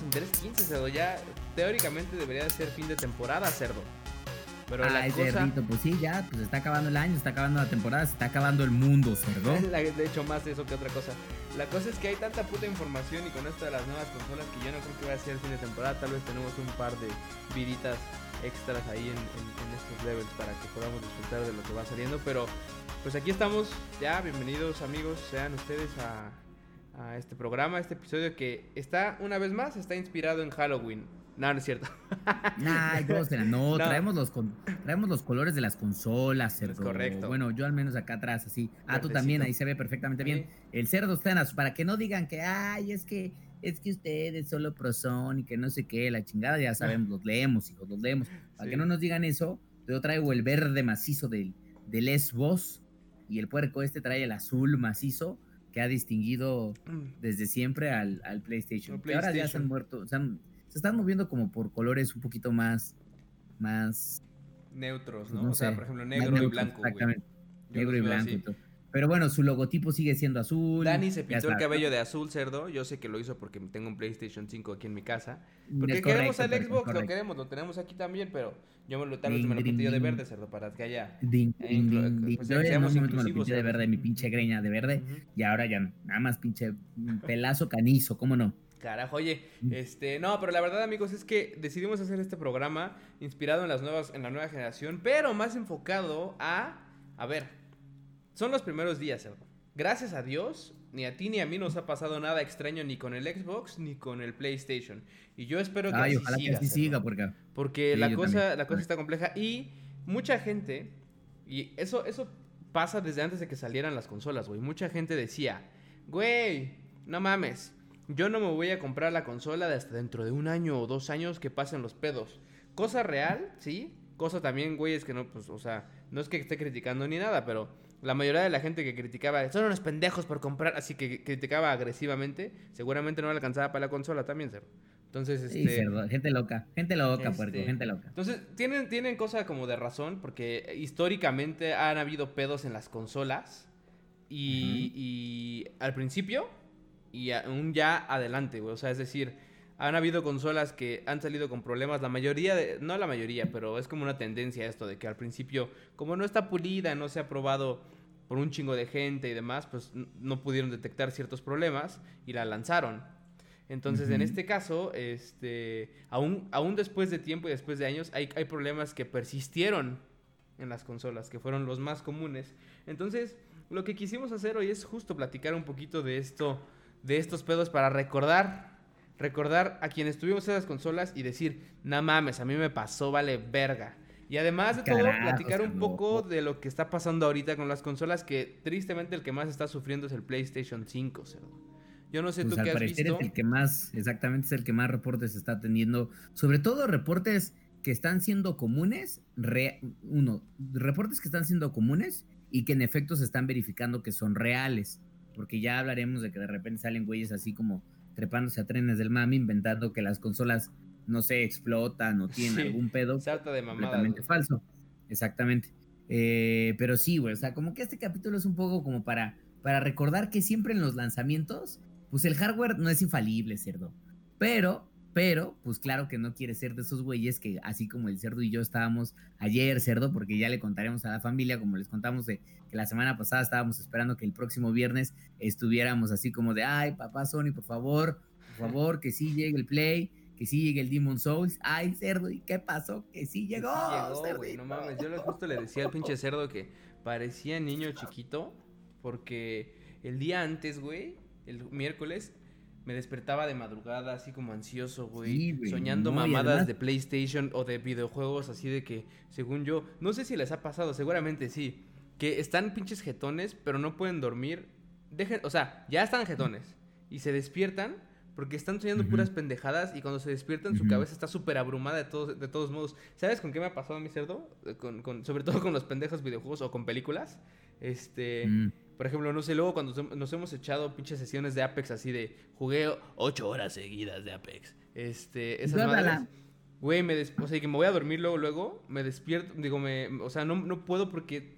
Estamos en 3.15, cerdo. Ya teóricamente debería de ser fin de temporada, cerdo. Pero la cosa... cerdito, pues sí, ya, pues está acabando el año, está acabando la temporada, se está acabando el mundo, cerdo. de hecho, más eso que otra cosa. La cosa es que hay tanta puta información y con esto de las nuevas consolas que yo no creo que vaya a ser fin de temporada. Tal vez tenemos un par de viditas extras ahí en, estos levels para que podamos disfrutar de lo que va saliendo. Pero pues aquí estamos, ya, bienvenidos amigos, sean ustedes a, a este programa, este episodio que está, una vez más, está inspirado en Halloween. No, no es cierto. no, Traemos, los traemos los colores de las consolas, cerdo. Es correcto. Bueno, yo al menos acá atrás, así. Ah, tú también, ahí se ve perfectamente bien. El cerdo está en las, para que no digan que, ay, es que es que ustedes solo pro son y que no sé qué, la chingada, ya sabemos, los leemos, hijos, los leemos. Para que no nos digan eso, yo traigo el verde macizo del, del S-Boss y el puerco este trae el azul macizo que ha distinguido mm. desde siempre al, al PlayStation. ahora ya se han muerto, se, se, están moviendo como por colores un poquito más, más neutros, pues ¿no? o sea, por ejemplo, negro y blanco. Exactamente. Negro y blanco. Pero bueno, su logotipo sigue siendo azul. Dani se pintó el cabello de azul, cerdo. Yo sé que lo hizo porque tengo un PlayStation 5 aquí en mi casa. Porque queremos el Xbox, lo queremos, lo tenemos aquí también, pero yo me lo, tal vez me lo pinté yo de verde, cerdo, para que haya... Ding, ding, pues, yo en un momento me lo pinté de verde, mi pinche greña de verde, y ahora ya nada más pinche pelazo canizo, ¿cómo no? Carajo, oye, mm. este, no, pero la verdad, amigos, es que decidimos hacer este programa inspirado en las nuevas, en la nueva generación, pero más enfocado a, a ver, son los primeros días. Gracias a Dios, ni a ti ni a mí nos ha pasado nada extraño ni con el Xbox ni con el PlayStation. Y yo espero que así ojalá siga. Que así siga porque, porque la, cosa, la cosa está compleja. Y mucha gente, y eso, eso pasa desde antes de que salieran las consolas, güey. Mucha gente decía, güey, no mames, yo no me voy a comprar la consola de hasta dentro de un año o dos años que pasen los pedos. Cosa real, ¿sí? Cosa también, güey, es que no, pues, o sea, no es que esté criticando ni nada, pero la mayoría de la gente que criticaba, son unos pendejos por comprar, así que criticaba agresivamente, seguramente no le alcanzaba para la consola también, cerdo. Entonces, este... gente loca, gente loca, este, gente loca. Entonces, tienen, tienen cosa como de razón, porque históricamente han habido pedos en las consolas, y, y al principio, y aún ya adelante, güey, o sea, es decir han habido consolas que han salido con problemas, la mayoría, de, no la mayoría, pero es como una tendencia esto de que al principio, como no está pulida, no se ha probado por un chingo de gente y demás, pues no pudieron detectar ciertos problemas y la lanzaron. Entonces, en este caso, este, aún, aún después de tiempo y después de años, hay, hay problemas que persistieron en las consolas, que fueron los más comunes. Entonces, lo que quisimos hacer hoy es justo platicar un poquito de esto, de estos pedos para recordar recordar a quienes tuvimos esas consolas y decir, no mames, a mí me pasó, vale verga. Y además de todo, platicar un poco de lo que está pasando ahorita con las consolas, que tristemente el que más está sufriendo es el PlayStation 5, cerdo. Yo no sé pues tú qué has visto. Es el que más, exactamente, es el que más reportes está teniendo. Sobre todo reportes que están siendo comunes, uno, reportes que están siendo comunes y que en efecto se están verificando que son reales. Porque ya hablaremos de que de repente salen güeyes así como trepándose a trenes del mami, inventando que las consolas no se explotan o tienen algún pedo. Salta de Completamente falso. Exactamente. Eh, pero sí, güey, o sea, como que este capítulo es un poco como para, para recordar que siempre en los lanzamientos, pues el hardware no es infalible, cerdo. Pero pero, pues claro que no quiere ser de esos güeyes que así como el cerdo y yo estábamos ayer, cerdo, porque ya le contaremos a la familia, como les contamos de que la semana pasada estábamos esperando que el próximo viernes estuviéramos así como de, ay, papá Sony, por favor, por favor, que sí llegue el Play, que sí llegue el Demon Souls. Ay, cerdo, ¿y qué pasó? Que sí llegó. llegó, güey, no mames. Yo justo le decía al pinche cerdo que parecía niño chiquito, porque el día antes, güey, el miércoles, me despertaba de madrugada así como ansioso, güey, soñando mamadas de PlayStation o de videojuegos así de que, según yo, no sé si les ha pasado, seguramente sí, que están pinches jetones, pero no pueden dormir. Dejen, o sea, ya están jetones y se despiertan porque están soñando puras pendejadas y cuando se despiertan su cabeza está súper abrumada de todos, de todos modos. ¿Sabes con qué me ha pasado a mi cerdo? Con, con, sobre todo con los pendejos videojuegos o con películas. Este, mm. Por ejemplo, no sé, luego cuando nos hemos echado pinches sesiones de Apex así de jugué ocho horas seguidas de Apex. Este, esas madres, Güey, me o sea, que me voy a dormir luego, luego, me despierto, digo, me, o sea, no, no puedo porque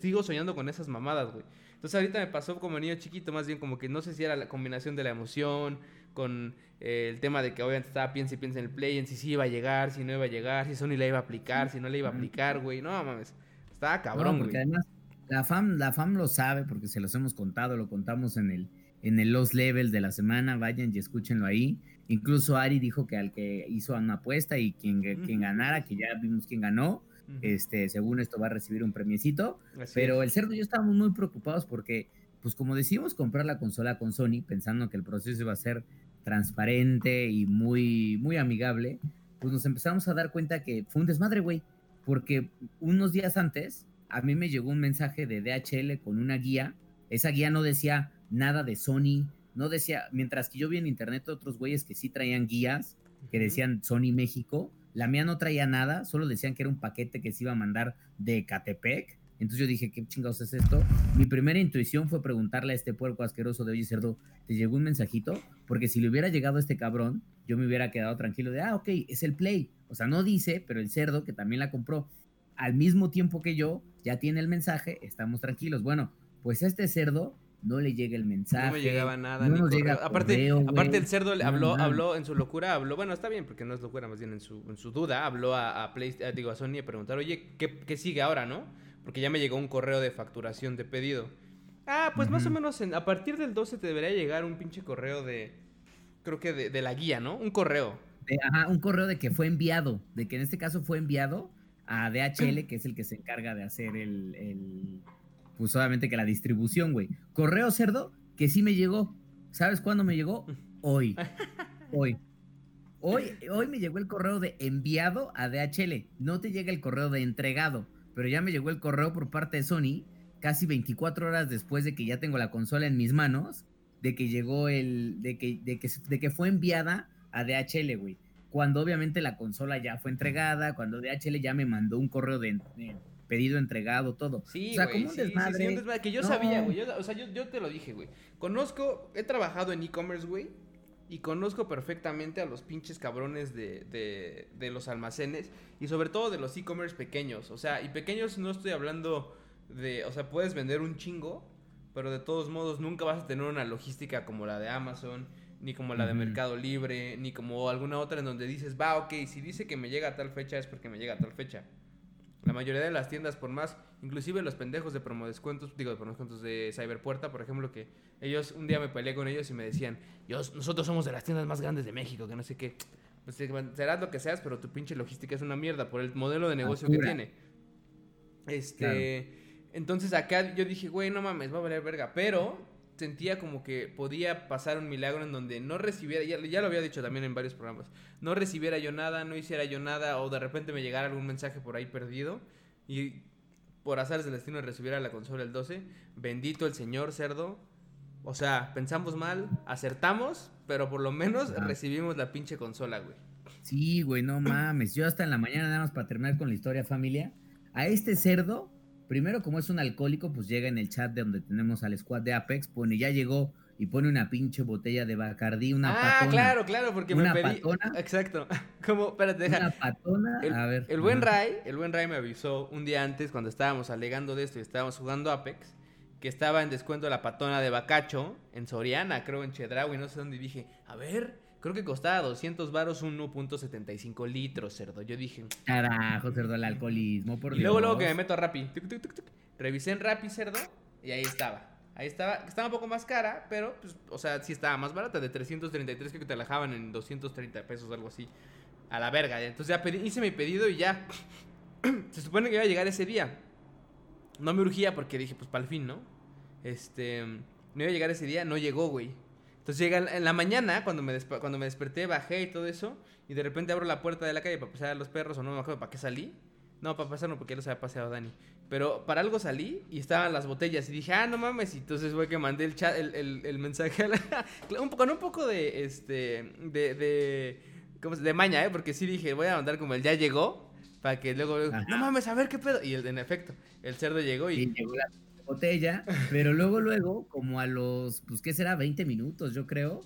sigo soñando con esas mamadas, güey. Entonces ahorita me pasó como niño chiquito, más bien como que no sé si era la combinación de la emoción con eh, el tema de que obviamente estaba piensa y piensa en el play, en si sí iba a llegar, si no iba a llegar, si Sony la iba a aplicar, si no la iba a aplicar, güey. No, mames. Estaba cabrón, porque además la FAM, la FAM lo sabe porque se los hemos contado, lo contamos en el, en el Lost Level de la semana, vayan y escúchenlo ahí. Incluso Ari dijo que al que hizo una apuesta y quien, quien ganara, que ya vimos quién ganó, este, según esto va a recibir un premiecito. pero el cerdo y yo estábamos muy preocupados porque, pues como decimos, comprar la consola con Sony, pensando que el proceso iba a ser transparente y muy, muy amigable, pues nos empezamos a dar cuenta que fue un desmadre, güey, porque unos días antes a mí me llegó un mensaje de DHL con una guía, esa guía no decía nada de Sony, no decía, mientras que yo vi en internet otros güeyes que sí traían guías, que decían Sony México, la mía no traía nada, solo decían que era un paquete que se iba a mandar de Catepec, entonces yo dije, ¿qué chingados es esto? Mi primera intuición fue preguntarle a este puerco asqueroso de, oye, cerdo, ¿te llegó un mensajito? Porque si le hubiera llegado a este cabrón, yo me hubiera quedado tranquilo de, ah, ok, es el Play. O sea, no dice, pero el cerdo, que también la compró al mismo tiempo que yo, ya tiene el mensaje, estamos tranquilos. Bueno, pues a este cerdo no le llega el mensaje. No me llegaba nada. No llega aparte, aparte el cerdo le habló, habló en su locura, habló, bueno, está bien, porque no es locura, más bien en su, en su duda, habló a, a, Play, digo, a Sony a preguntar, oye, ¿qué, ¿qué sigue ahora, no? porque ya me llegó un correo de facturación de pedido. Ah, pues más o menos a partir del 12 te debería llegar un pinche correo de, creo que de, la guía, ¿no? Un correo. ajá, un correo de que fue enviado, de que en este caso fue enviado a DHL, que es el que se encarga de hacer el, el pues solamente que la distribución, güey. Correo cerdo, que sí me llegó. ¿Sabes cuándo me llegó? Hoy. Hoy. Hoy, hoy me llegó el correo de enviado a DHL. No te llega el correo de entregado pero ya me llegó el correo por parte de Sony, casi 24 horas después de que ya tengo la consola en mis manos, de que llegó el, de que, de que, de que fue enviada a DHL, güey. Cuando obviamente la consola ya fue entregada, cuando DHL ya me mandó un correo de, pedido entregado, todo. Sí, o sea, como un desmadre. Que yo sabía, güey. o sea, yo, yo te lo dije, güey. Conozco, he trabajado en e-commerce, güey. Y conozco perfectamente a los pinches cabrones de, de, los almacenes y sobre todo de los e-commerce pequeños. O sea, y pequeños no estoy hablando de, o sea, puedes vender un chingo, pero de todos modos nunca vas a tener una logística como la de Amazon, ni como la de Mercado Libre, ni como alguna otra en donde dices, va, ok, si dice que me llega a tal fecha es porque me llega a tal fecha. La mayoría de las tiendas, por más, inclusive los pendejos de promo descuentos, digo, de promo descuentos de Cyberpuerta, por ejemplo, que ellos, un día me peleé con ellos y me decían, nosotros somos de las tiendas más grandes de México, que no sé qué. Pues serás lo que seas, pero tu pinche logística es una mierda por el modelo de negocio que tiene. Este, entonces acá yo dije, güey, no mames, va a valer verga, pero sentía como que podía pasar un milagro en donde no recibiera, ya, ya, lo había dicho también en varios programas, no recibiera yo nada, no hiciera yo nada, o de repente me llegara algún mensaje por ahí perdido, y por azar del destino recibiera la consola el 12, bendito el señor cerdo, o sea, pensamos mal, acertamos, pero por lo menos recibimos la pinche consola, güey. Sí, güey, no mames, yo hasta en la mañana nada más para terminar con la historia familia, a este cerdo Primero, como es un alcohólico, pues llega en el chat de donde tenemos al squad de Apex, pone, ya llegó y pone una pinche botella de Bacardí, una ah, Ah, claro, claro, porque una me pedí... patona. Exacto. Como, espérate, deja. Una patona, el, a ver. El buen Ray, el buen Ray me avisó un día antes cuando estábamos alegando de esto y estábamos jugando Apex, que estaba en descuento la patona de Bacacho en Soriana, creo en Chedraui, no sé dónde, y dije, a ver, Creo que costaba 200 varos 1.75 litros, cerdo. Yo dije... Carajo, cerdo, el alcoholismo, por y luego, luego que me meto a Rappi. revisé en Rappi, cerdo, y ahí estaba. Ahí estaba, estaba un poco más cara, pero, pues, o sea, sí estaba más barata. De 333 creo que te la dejaban en 230 pesos, algo así. A la verga. Entonces ya hice mi pedido y ya. Se supone que iba a llegar ese día. No me urgía porque dije, pues, para el fin, ¿no? Este... No iba a llegar ese día, no llegó, güey. Entonces llega en la mañana, cuando me, cuando me desperté, bajé y todo eso, y de repente abro la puerta de la calle para pasar a los perros, o no me acuerdo para qué salí. No, para pasar no, porque ya los había paseado Dani. Pero para algo salí y estaban las botellas y dije, ah, no mames. Y entonces fue que mandé el chat, el, el, mensaje a la, un, con un poco de, este, de, de, ¿cómo se, de maña, ¿eh? Porque sí dije, voy a mandar como el ya llegó, para que luego, no mames, a ver qué pedo. Y el, en efecto, el cerdo llegó y... llegó la botella, pero luego, luego, como a los, pues, ¿qué será? 20 minutos, yo creo,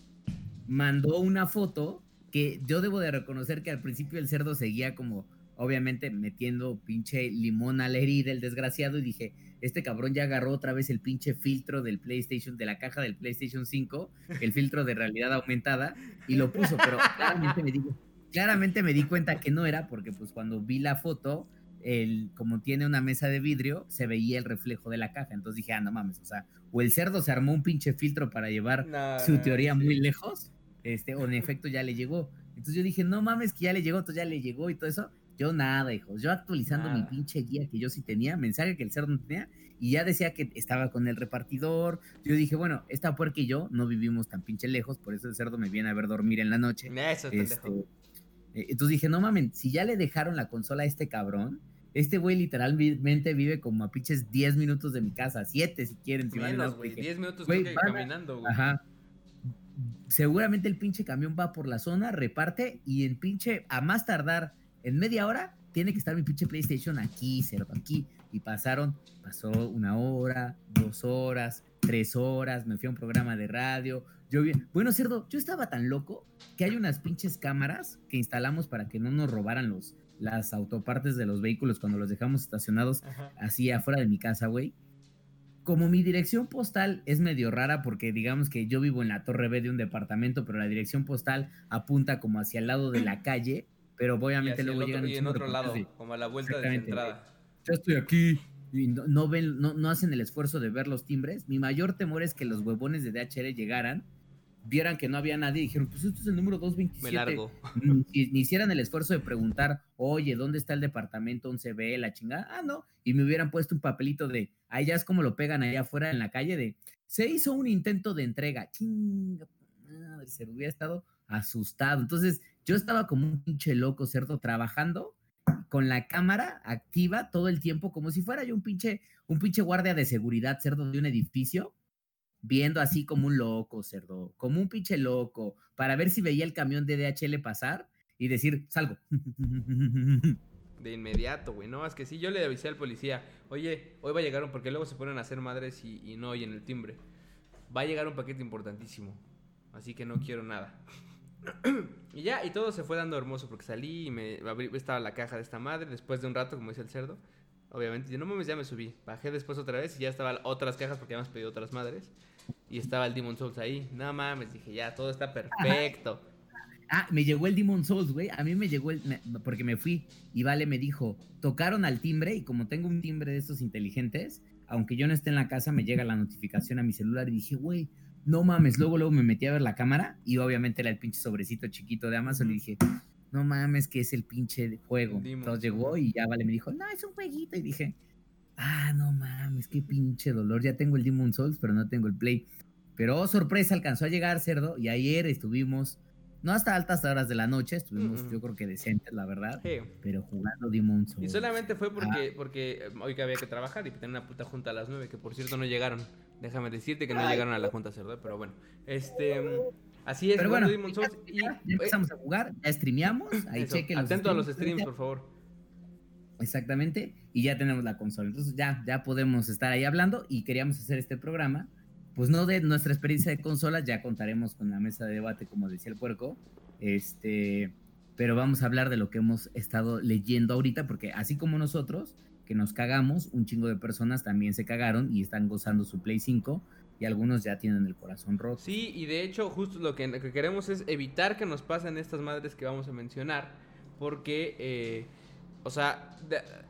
mandó una foto que yo debo de reconocer que al principio el cerdo seguía como, obviamente metiendo pinche limón a la herida el desgraciado y dije, este cabrón ya agarró otra vez el pinche filtro del PlayStation, de la caja del PlayStation 5, el filtro de realidad aumentada, y lo puso, pero claramente me, di, claramente me di cuenta que no era, porque pues cuando vi la foto, el, como tiene una mesa de vidrio, se veía el reflejo de la caja. Entonces dije, ah, no mames, o sea, o el cerdo se armó un pinche filtro para llevar su teoría muy lejos, este, o en efecto ya le llegó. Entonces yo dije, no mames, que ya le llegó, entonces ya le llegó y todo eso. Yo nada, hijos. Yo actualizando mi pinche guía que yo sí tenía, mensaje que el cerdo no tenía, y ya decía que estaba con el repartidor. Yo dije, bueno, esta puerca y yo no vivimos tan pinche lejos, por eso el cerdo me viene a ver dormir en la noche. Eso es este, eh, entonces dije, no mames, si ya le dejaron la consola a este cabrón, este güey literalmente vive como a pinches 10 minutos de mi casa, 7 si quieren. Si Menos, güey, 10 minutos caminando, güey. Ajá. Seguramente el pinche camión va por la zona, reparte y en pinche, a más tardar en media hora, tiene que estar mi pinche PlayStation aquí, cerdo, aquí. Y pasaron, pasó una hora, dos horas, tres horas, me fui a un programa de radio. Yo vi, bueno, cerdo, yo estaba tan loco que hay unas pinches cámaras que instalamos para que no nos robaran los, las autopartes de los vehículos cuando los dejamos estacionados así afuera de mi casa, güey. Como mi dirección postal es medio rara porque digamos que yo vivo en la torre B de un departamento, pero la dirección postal apunta como hacia el lado de la calle pero obviamente luego llegan y en otro lado, como a la vuelta de entrada. Ya estoy aquí. Y no, ven, no, no, hacen el esfuerzo de ver los timbres. Mi mayor temor es que los huevones de DHL llegaran, vieran que no había nadie y dijeron, pues esto es el número 227. Me largo. Ni, ni hicieran el esfuerzo de preguntar, oye, ¿dónde está el departamento 11B, la chingada? Ah, no. Y me hubieran puesto un papelito de, ahí ya es como lo pegan allá afuera en la calle de, se hizo un intento de entrega. Chinga, madre, se hubiera estado asustado. Entonces, yo estaba como un pinche loco, ¿cierto? Trabajando con la cámara activa todo el tiempo, como si fuera yo un pinche, un pinche guardia de seguridad, cerdo, de un edificio, viendo así como un loco, cerdo, como un pinche loco, para ver si veía el camión de DHL pasar y decir, salgo. De inmediato, güey. No, es que sí, yo le avisé al policía, oye, hoy va a llegar un, porque luego se ponen a hacer madres y, y no oyen el timbre. Va a llegar un paquete importantísimo, así que no quiero nada. y ya, y todo se fue dando hermoso porque salí y me abrí, estaba la caja de esta madre. Después de un rato, como dice el cerdo, obviamente, yo no mames, ya me subí. Bajé después otra vez y ya estaban otras cajas porque habíamos pedido otras madres. Y estaba el Demon Souls ahí. No mames, dije, ya, todo está perfecto. Ah, me llegó el Demon Souls, güey. A mí me llegó el. porque me fui y Vale me dijo: tocaron al timbre y como tengo un timbre de estos inteligentes, aunque yo no esté en la casa, me llega la notificación a mi celular y dije, güey, no mames, luego, luego me metí a ver la cámara y obviamente era el pinche sobrecito chiquito de Amazon y dije, no mames, que es el pinche juego. Entonces llegó y ya vale, me dijo, no, es un jueguito. Y dije, ah, no mames, qué pinche dolor. Ya tengo el Demon Souls, pero no tengo el Play. Pero oh, sorpresa, alcanzó a llegar cerdo y ayer estuvimos, no hasta altas horas de la noche, estuvimos yo creo que decentes, la verdad, pero jugando Demon Souls. Y solamente fue porque, porque eh, hoy que había que trabajar y tener una puta junta a las nueve, que por cierto no llegaron. Déjame decirte que no llegaron a la Junta Cerdo, pero bueno. Este. Así es, pero bueno, ya, y, empezamos a jugar, ya streameamos. Ahí chequen Atento a los streams, por favor. Exactamente. Y ya tenemos la consola. Entonces ya, ya podemos estar ahí hablando y queríamos hacer este programa. Pues no de nuestra experiencia de consolas, ya contaremos con la mesa de debate, como decía el puerco. Este, pero vamos a hablar de lo que hemos estado leyendo ahorita, porque así como nosotros, que nos cagamos, un chingo de personas también se cagaron y están gozando su Play 5 y algunos ya tienen el corazón roto. Sí, y de hecho justo lo que, queremos es evitar que nos pasen estas madres que vamos a mencionar, porque, eh, o sea,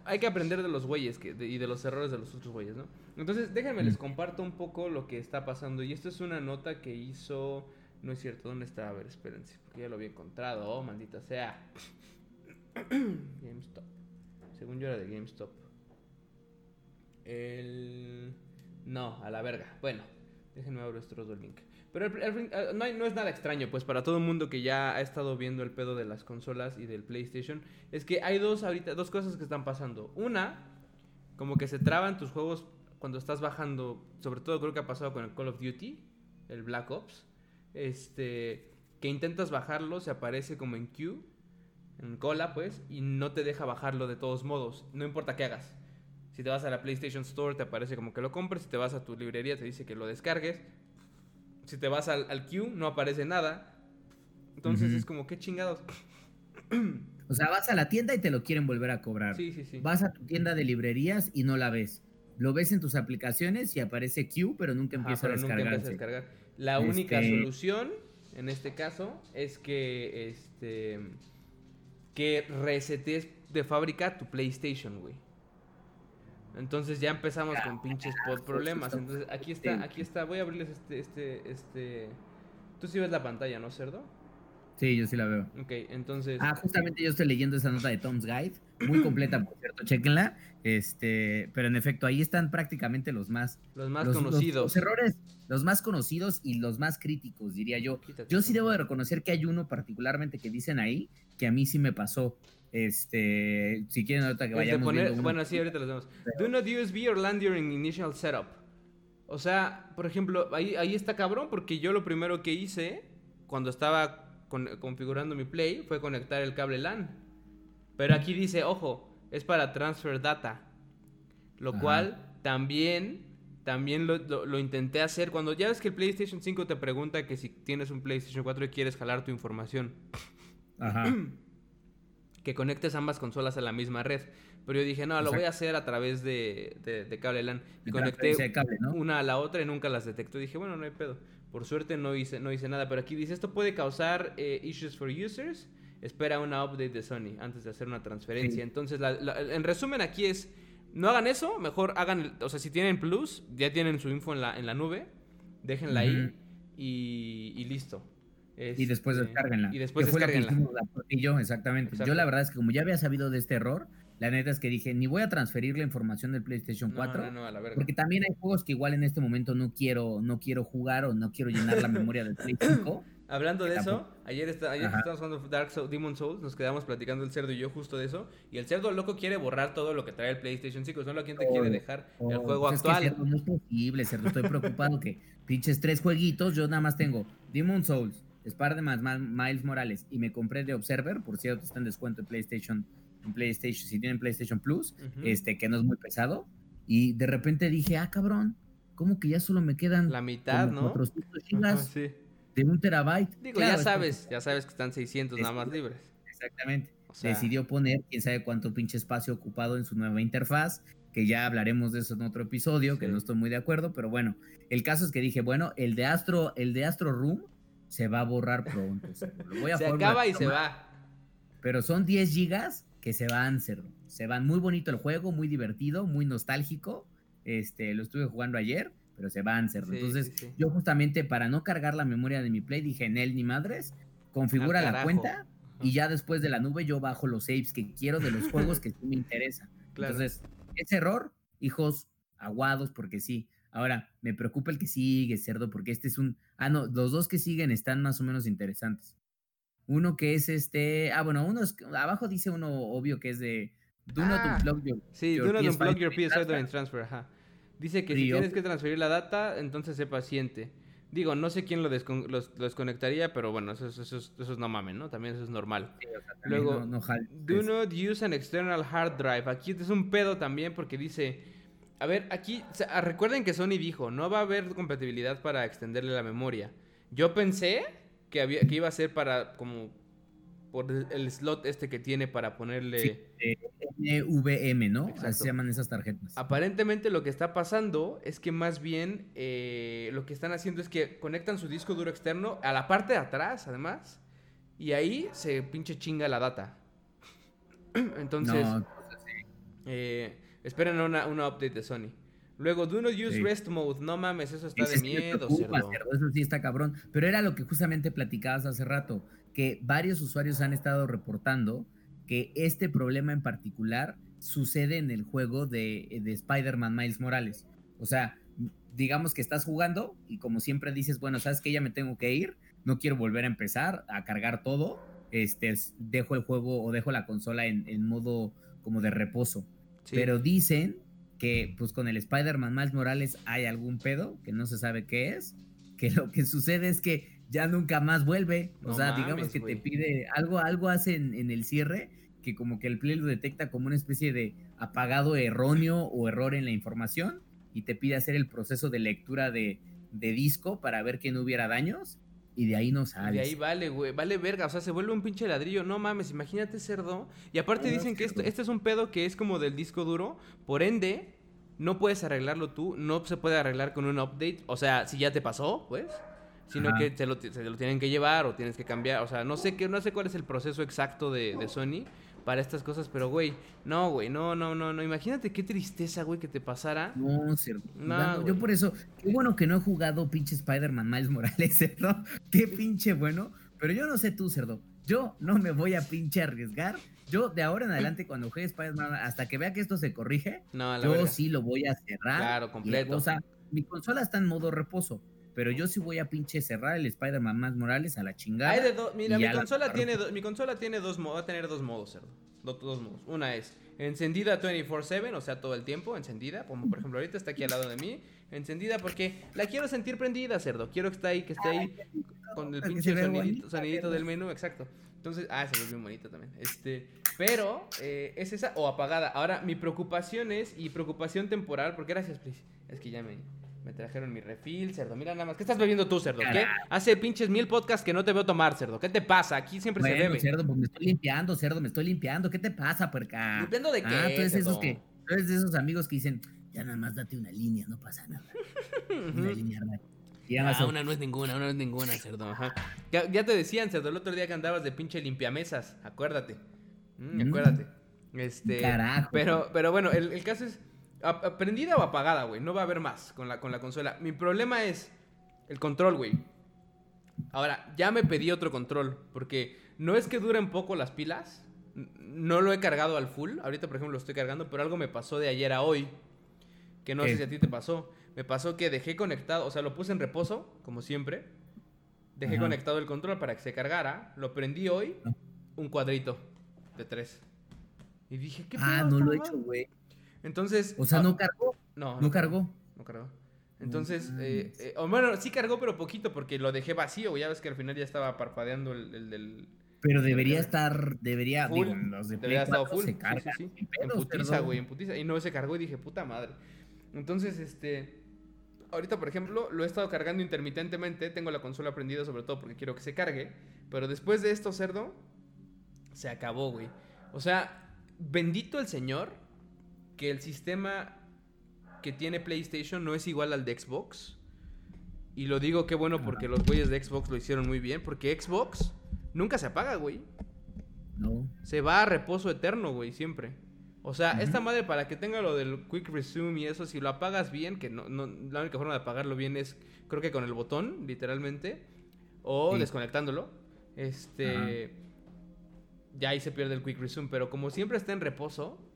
hay que aprender de los güeyes y de los errores de los otros güeyes, ¿no? Entonces, déjenme, les comparto un poco lo que está pasando. Y esto es una nota que hizo... No es cierto, ¿dónde está? A ver, espérense, porque ya lo había encontrado. Oh, maldita sea. GameStop. Según yo era de GameStop. El... No, a la verga. Bueno, déjenme abrir este otro link. Pero no, no, es nada extraño, pues para todo el mundo que ya ha estado viendo el pedo de las consolas y del PlayStation, es que hay dos ahorita, dos cosas que están pasando. Una, como que se traban tus juegos cuando estás bajando, sobre todo creo que ha pasado con el Call of Duty, el Black Ops, este, que intentas bajarlo, se aparece como en queue, en cola pues, y no te deja bajarlo de todos modos, no importa qué hagas. Si te vas a la PlayStation Store te aparece como que lo compres. Si te vas a tu librería te dice que lo descargues. Si te vas al, queue no aparece nada. Entonces es como, ¿qué chingados? O sea, vas a la tienda y te lo quieren volver a cobrar. Sí, sí, sí. Vas a tu tienda de librerías y no la ves. Lo ves en tus aplicaciones y aparece Q, pero nunca empieza pero a nunca empieza descargarse. descargar. La única Este- solución, en este caso, es que este que resetes de fábrica tu PlayStation, güey. Entonces ya empezamos con pinches pod- problemas. Entonces aquí está, aquí está. Voy a abrirles este, este, este. Tú sí ves la pantalla, ¿no, cerdo? Sí, yo sí la veo. Ok, entonces. Ah, justamente yo estoy leyendo esa nota de Tom's Guide, muy completa, por cierto, chequenla. Este, pero en efecto, ahí están prácticamente los más los más los- conocidos. Los, errores, los más conocidos y los más críticos, diría yo. Quítate Yo sí debo de reconocer que hay uno particularmente que dicen ahí que a mí sí me pasó. Este, si quieren ahorita que El de vayamos poner- uno. bueno, sí, ahorita los vemos. Pero- Do not USB or land during initial setup. O sea, por ejemplo, ahí, ahí está cabrón porque yo lo primero que hice cuando estaba con- configurando mi Play fue conectar el cable LAN. Pero aquí dice, ojo, es para transfer data. Lo Ajá. cual también, también lo, lo- lo intenté hacer cuando ya ves que el PlayStation 5 te pregunta que si tienes un PlayStation 4 y quieres jalar tu información Ajá. que conectes ambas consolas a la misma red. Pero yo dije, no, lo voy a hacer a través de, de- de cable LAN. Y conecté una a la otra y nunca las detectó. Dije, bueno, no hay pedo. Por suerte no hice, no hice nada. Pero aquí dice, esto puede causar eh, issues for users. Espera una update de Sony antes de hacer una transferencia. Sí. Entonces, la- la- en resumen, aquí es, no hagan eso. Mejor hagan, o sea, si tienen Plus, ya tienen su info en la, en la nube. Déjenla ahí y, y listo. Y después Este, descárguenla. Y después que fue descárguenla. la y yo, exactamente. Exacto. Yo la verdad es que como ya había sabido de este error, la neta es que dije, ni voy a transferir la información del PlayStation 4. No, no, no, a la verga. Porque también hay juegos que igual en este momento no quiero, no quiero jugar o no quiero llenar la memoria del Play 5. Hablando de eso, ayer, está, ayer estábamos jugando Dark Souls, Demon Souls, nos quedamos platicando el cerdo y yo justo de eso. Y el cerdo loco quiere borrar todo lo que trae el PlayStation 5, solo quien te quiere Oh, dejar el Oh, juego pues es que, actual. Cerdo, no es posible, Cerdo. Estoy preocupado que pinches tres jueguitos, yo nada más tengo Demon Souls, Spider-Man Ma- Miles Morales y me compré de Observer, por cierto, está en descuento en PlayStation, en PlayStation, si tienen PlayStation Plus, este, que no es muy pesado. Y de repente dije, ah, cabrón, ¿cómo que ya solo me quedan La mitad, como ¿no? 400 Ajá, gigas sí. de un terabyte? Digo, Claro, ya es sabes, ya sabes que están 600 nada más Es- libres. Exactamente. O sea, Decidió poner quién sabe cuánto pinche espacio ocupado en su nueva interfaz, que ya hablaremos de eso en otro episodio, que no estoy muy de acuerdo, pero bueno, el caso es que dije, bueno, el de Astro, el de Astro Room se va a borrar pronto. cerdo. Lo voy a se acaba y se va. Pero son 10 gigas que se van, cerdo. Se van muy bonito el juego, muy divertido, muy nostálgico. Este, lo estuve jugando ayer, pero se van, cerdo. Sí, Entonces, sí, sí. yo justamente para no cargar la memoria de mi Play dije, en él ni madres, configura la cuenta y ya después de la nube yo bajo los saves que quiero de los juegos que sí me interesan. Claro. Entonces, ese error, hijos, aguados, porque sí. Ahora, me preocupa el que sigue, cerdo, porque este es un... Ah, no, los dos que siguen están más o menos interesantes. Uno que es este... Ah, bueno, uno es... Abajo dice uno obvio que es de... Do not Ah, unplug your- Sí, your do not PS5 unplug your during PS5 transfer. during transfer, ajá. Dice que si tienes que transferir la data, entonces sé paciente. Digo, no sé quién lo, descon- los- lo desconectaría, pero bueno, eso, es- eso, es- eso es no mames, ¿no? También eso es normal. Sí, o sea, también Luego, no- no Do not use an external hard drive. Aquí es un pedo también porque dice, a ver, aquí o sea, recuerden que Sony dijo, no va a haber compatibilidad para extenderle la memoria. Yo pensé que había que iba a ser para como por el- slot este que tiene para ponerle Sí. NVM, ¿no? Exacto. Así se llaman esas tarjetas. Aparentemente lo que está pasando es que más bien eh, lo que están haciendo es que conectan su disco duro externo a la parte de atrás, además, y ahí se pinche chinga la data. Entonces, no, sí. eh, esperen una, una update de Sony. Luego, do not use Sí. rest mode. No mames, eso está de sí miedo, preocupa, cerdo. cerdo, Eso sí está cabrón. Pero era lo que justamente platicabas hace rato, que varios usuarios han estado reportando que este problema en particular sucede en el juego de, de Spider-Man Miles Morales. O sea, digamos que estás jugando y como siempre dices, bueno, sabes que ya me tengo que ir, no quiero volver a empezar a cargar todo, este, es- dejo el juego o dejo la consola en, en modo como de reposo. Sí. Pero dicen que pues con el Spider-Man Miles Morales hay algún pedo que no se sabe qué es, que lo que sucede es que ya nunca más vuelve, o No sea, digamos que te pide algo, algo hace en, en el cierre que como que el Play lo detecta como una especie de apagado erróneo o error en la información y te pide hacer el proceso de lectura de, de disco para ver que no hubiera daños y de ahí no sales. Y de ahí vale, güey, vale verga, o sea, se vuelve un pinche ladrillo, no mames, imagínate cerdo. Y aparte dicen que esto, este es un pedo que es como del disco duro, por ende, no puedes arreglarlo tú, no se puede arreglar con un update, o sea, si ya te pasó, pues, sino que te lo, lo, tienen que llevar o tienes que cambiar, o sea, no sé qué, no sé cuál es el proceso exacto de, de Sony, para estas cosas, pero güey, no, güey, no, no, no, no. Imagínate qué tristeza, güey, que te pasara. No, cerdo. No, yo por eso, qué bueno que no he jugado pinche Spider-Man Miles Morales, cerdo. Qué pinche bueno. Pero yo no sé tú, cerdo. Yo no me voy a pinche arriesgar. Yo de ahora en adelante, cuando juegue Spider-Man, hasta que vea que esto se corrige, yo sí lo voy a cerrar. Claro, completo. o sea, mi consola está en modo reposo pero yo sí voy a pinche cerrar el Spider-Man más Morales a la chingada. Hay de Mira, mi consola, tiene mi consola tiene dos modos, va a tener dos modos, cerdo. Dos, modos. Una es encendida 24/7, o sea, todo el tiempo, encendida, como por ejemplo ahorita está aquí al lado de mí, encendida porque la quiero sentir prendida, cerdo. Quiero que esté ahí, que esté ahí con el pinche sonidito, del menú, exacto. Entonces, ah, se ve bien bonito también. Este, pero eh, es esa o apagada. Ahora, mi preocupación es, y preocupación temporal, porque gracias, please. Es que ya me, me trajeron mi refil, cerdo. Mira nada más. ¿Qué estás bebiendo tú, cerdo? ¿Qué? Hace pinches mil podcasts que no te veo tomar, cerdo. ¿Qué te pasa? Aquí siempre se bebe. cerdo, pues me estoy limpiando, cerdo, me estoy limpiando. ¿Qué te pasa, puerca? ¿Limpiando de qué, Ah, tú eres, esos que, tú eres de esos amigos que dicen, ya nada más date una línea, no pasa nada. una línea, Ah, una no es ninguna, una no es ninguna, cerdo. Ajá. Ya, te decían, cerdo, el otro día que andabas de pinche limpiamesas. Acuérdate. Mm, acuérdate. Este. Carajo. Pero, pero bueno, el, el caso es ¿Prendida o apagada, güey? No va a haber más con la, con la consola. Mi problema es el control, güey. Ahora, ya me pedí otro control. Porque no es que duren poco las pilas. No lo he cargado al full. Ahorita, por ejemplo, lo estoy cargando. Pero algo me pasó de ayer a hoy. Que no sé si a ti te pasó. Me pasó que dejé conectado. O sea, lo puse en reposo, como siempre. Dejé conectado el control para que se cargara. Lo prendí hoy. Un cuadrito de tres. Y dije, ¿qué Ah, no lo he hecho, güey. Entonces. O sea, no ah, cargó. No. No, cargó. No cargó. Entonces, eh, eh, bueno, sí cargó, pero poquito, porque lo dejé vacío. Ya ves que al final ya estaba parpadeando el, del. Pero debería estar, debería, full. debería estar full. Se carga. Sí, sí, En putiza, güey, en putiza. Y no se cargó y dije, puta madre. Entonces, este. Ahorita, por ejemplo, lo he estado cargando intermitentemente. Tengo la consola prendida, sobre todo porque quiero que se cargue. Pero después de esto, cerdo, se acabó, güey. O sea, bendito el Señor que el sistema que tiene PlayStation no es igual al de Xbox. Y lo digo qué bueno porque los güeyes de Xbox lo hicieron muy bien. Porque Xbox nunca se apaga, güey. No. Se va a reposo eterno, güey, siempre. O sea, esta madre para que tenga lo del Quick Resume y eso, si lo apagas bien, que no, la única forma de apagarlo bien es, creo que con el botón, literalmente, o desconectándolo. Este. Ya ahí se pierde el Quick Resume. Pero como siempre está en reposo,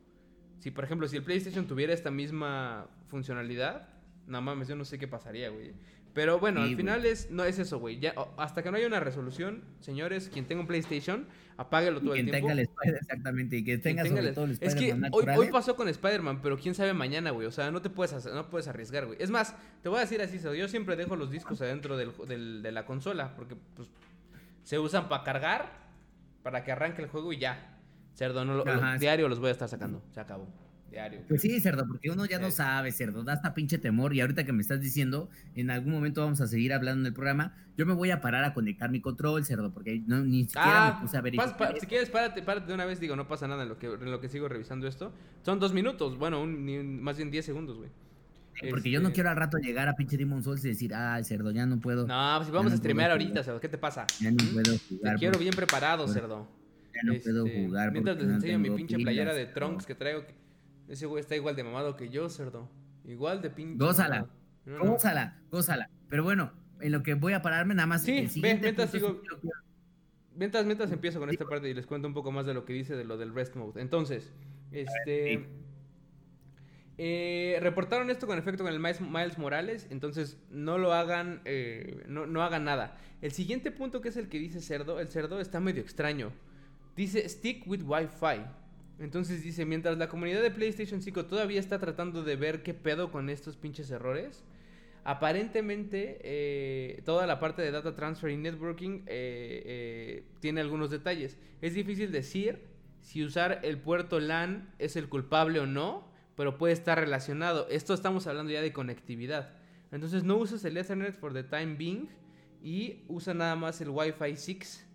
si, por ejemplo, si el PlayStation tuviera esta misma funcionalidad, no mames, yo no sé qué pasaría, güey. Pero bueno, al final es no es eso, güey. Ya hasta que no haya una resolución, señores, quien tenga un PlayStation, apáguelo todo el tiempo. Tenga el exactamente, y que tenga, sobre todo el Es que hoy, hoy, pasó con Spider-Man, pero quién sabe mañana, güey. O sea, no te puedes no puedes arriesgar, güey. Es más, te voy a decir así, yo siempre dejo los discos adentro del, de la consola porque pues se usan para cargar, para que arranque el juego y ya. Cerdo, no lo, diario los voy a estar sacando. Se acabó. Diario. Pues sí, cerdo, porque uno ya no sabe, cerdo, da hasta pinche temor. Y ahorita que me estás diciendo, en algún momento vamos a seguir hablando en el programa. Yo me voy a parar a conectar mi control, cerdo, porque no, ni siquiera me ah, puse a ver. si quieres, párate, párate de una vez, digo, no pasa nada en lo que, en lo que sigo revisando esto. Son dos minutos, bueno, más bien diez segundos, güey. Porque yo no este quiero al rato llegar a pinche Demon Souls y decir, ay, cerdo, ya no puedo. No, pues vamos a streamear ahorita, cerdo, ¿qué te pasa? Ya no ¿Mm? puedo jugar. Te quiero bien preparado, cerdo no puedo este, jugar. Mientras les enseño mi pinche playera de Trunks que traigo. Ese güey está igual de mamado que yo, cerdo. Igual de pinche. Gózala. Gózala, gózala. Pero bueno, en lo que voy a pararme nada más. Sí, ve, mientras sigo. Mientras, mientras empiezo con esta parte y les cuento un poco más de lo que dice de lo del rest mode. Entonces, este. Eh, reportaron esto con efecto con el Miles Morales, entonces no lo hagan, eh, no, no hagan nada. El siguiente punto que es el que dice cerdo, el cerdo está medio extraño. Dice stick with Wi-Fi. Entonces dice, mientras la comunidad de PlayStation 5 todavía está tratando de ver qué pedo con estos pinches errores, aparentemente eh, toda la parte de data transfer y networking eh, eh, tiene algunos detalles. Es difícil decir si usar el puerto LAN es el culpable o no, pero puede estar relacionado. Esto estamos hablando ya de conectividad. Entonces no uses el Ethernet for the time being y usa nada más el Wi-Fi 6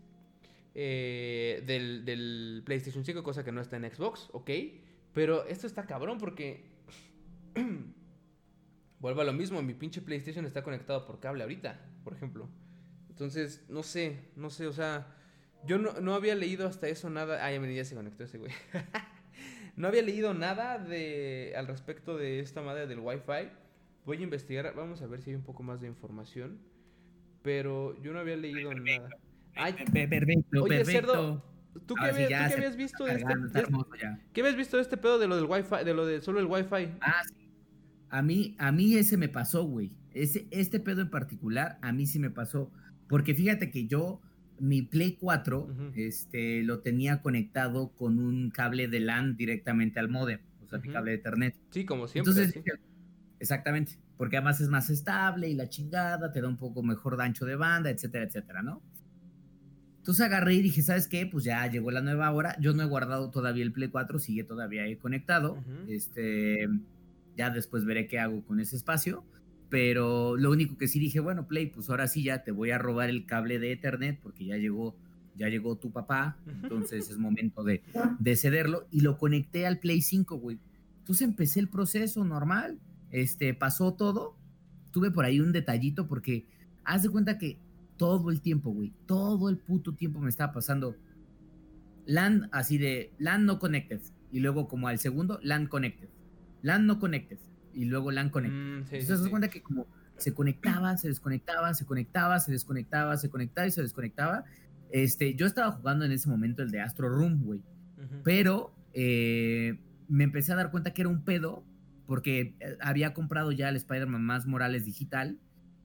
eh, del, del, PlayStation 5, cosa que no está en Xbox, ok. Pero esto está cabrón porque... Vuelvo a lo mismo, mi pinche PlayStation está conectado por cable ahorita, por ejemplo. Entonces, no sé, no sé, o sea, yo no, había leído hasta eso nada. Ah, ya se conectó ese güey. no había leído nada de al respecto de esta madre del Wi-Fi. Voy a investigar, vamos a ver si hay un poco más de información. Pero yo no había leído nada. Ay, perfecto, oye, Cerdo, ¿tú qué, habías visto de este, ¿Qué habías visto de este pedo de lo del Wi-Fi, de lo de solo el Wi-Fi? Ah, sí. A mí, a mí ese me pasó, güey. Ese, este pedo en particular, a mí sí me pasó. Porque fíjate que yo, mi Play 4, este, lo tenía conectado con un cable de LAN directamente al modem, o sea, mi cable de Ethernet. Sí, como siempre. Entonces, exactamente, porque además es más estable y la chingada, te da un poco mejor de ancho de banda, etcétera, etcétera, ¿no? Entonces agarré y dije, ¿sabes qué? Pues ya llegó la nueva hora. Yo no he guardado todavía el Play 4, sigue todavía ahí conectado. Este, ya después veré qué hago con ese espacio. Pero lo único que sí dije, bueno, Play, pues ahora sí ya te voy a robar el cable de Ethernet porque ya llegó, ya llegó tu papá, entonces es momento de, de cederlo. Y lo conecté al Play 5, güey. Entonces empecé el proceso normal, este, pasó todo. Tuve por ahí un detallito porque haz de cuenta que todo el tiempo, güey, todo el puto tiempo me estaba pasando LAN así de LAN no connected y luego como al segundo LAN connected. LAN no connected y luego LAN Connect. Mm, Entonces se das cuenta que como se conectaba, se desconectaba, se conectaba, se desconectaba, se conectaba y se desconectaba. Este, yo estaba jugando en ese momento el de Astro Room, güey. Pero eh, me empecé a dar cuenta que era un pedo porque eh, había comprado ya el Spider-Man más Morales digital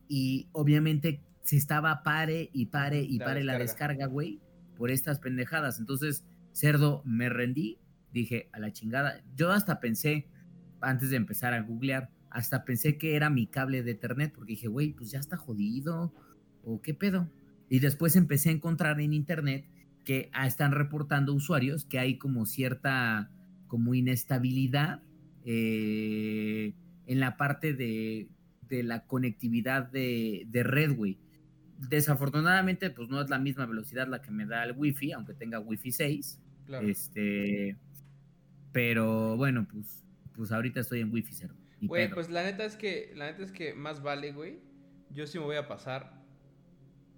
y obviamente se estaba pare y pare y pare la descarga, güey, por estas pendejadas. Entonces, cerdo, me rendí, dije, a la chingada. Yo hasta pensé, antes de empezar a googlear, hasta pensé que era mi cable de Ethernet, porque dije, güey, pues ya está jodido, o qué pedo. Y después empecé a encontrar en Internet que ah, están reportando usuarios que hay como cierta, como inestabilidad eh, en la parte de, de la conectividad de, de red, güey. Desafortunadamente, pues no es la misma velocidad la que me da el Wi-Fi, aunque tenga Wi-Fi 6. Este, pero bueno, pues pues ahorita estoy en wifi cero. Güey, pues la neta es que, la neta es que más vale, güey. Yo sí me voy a pasar.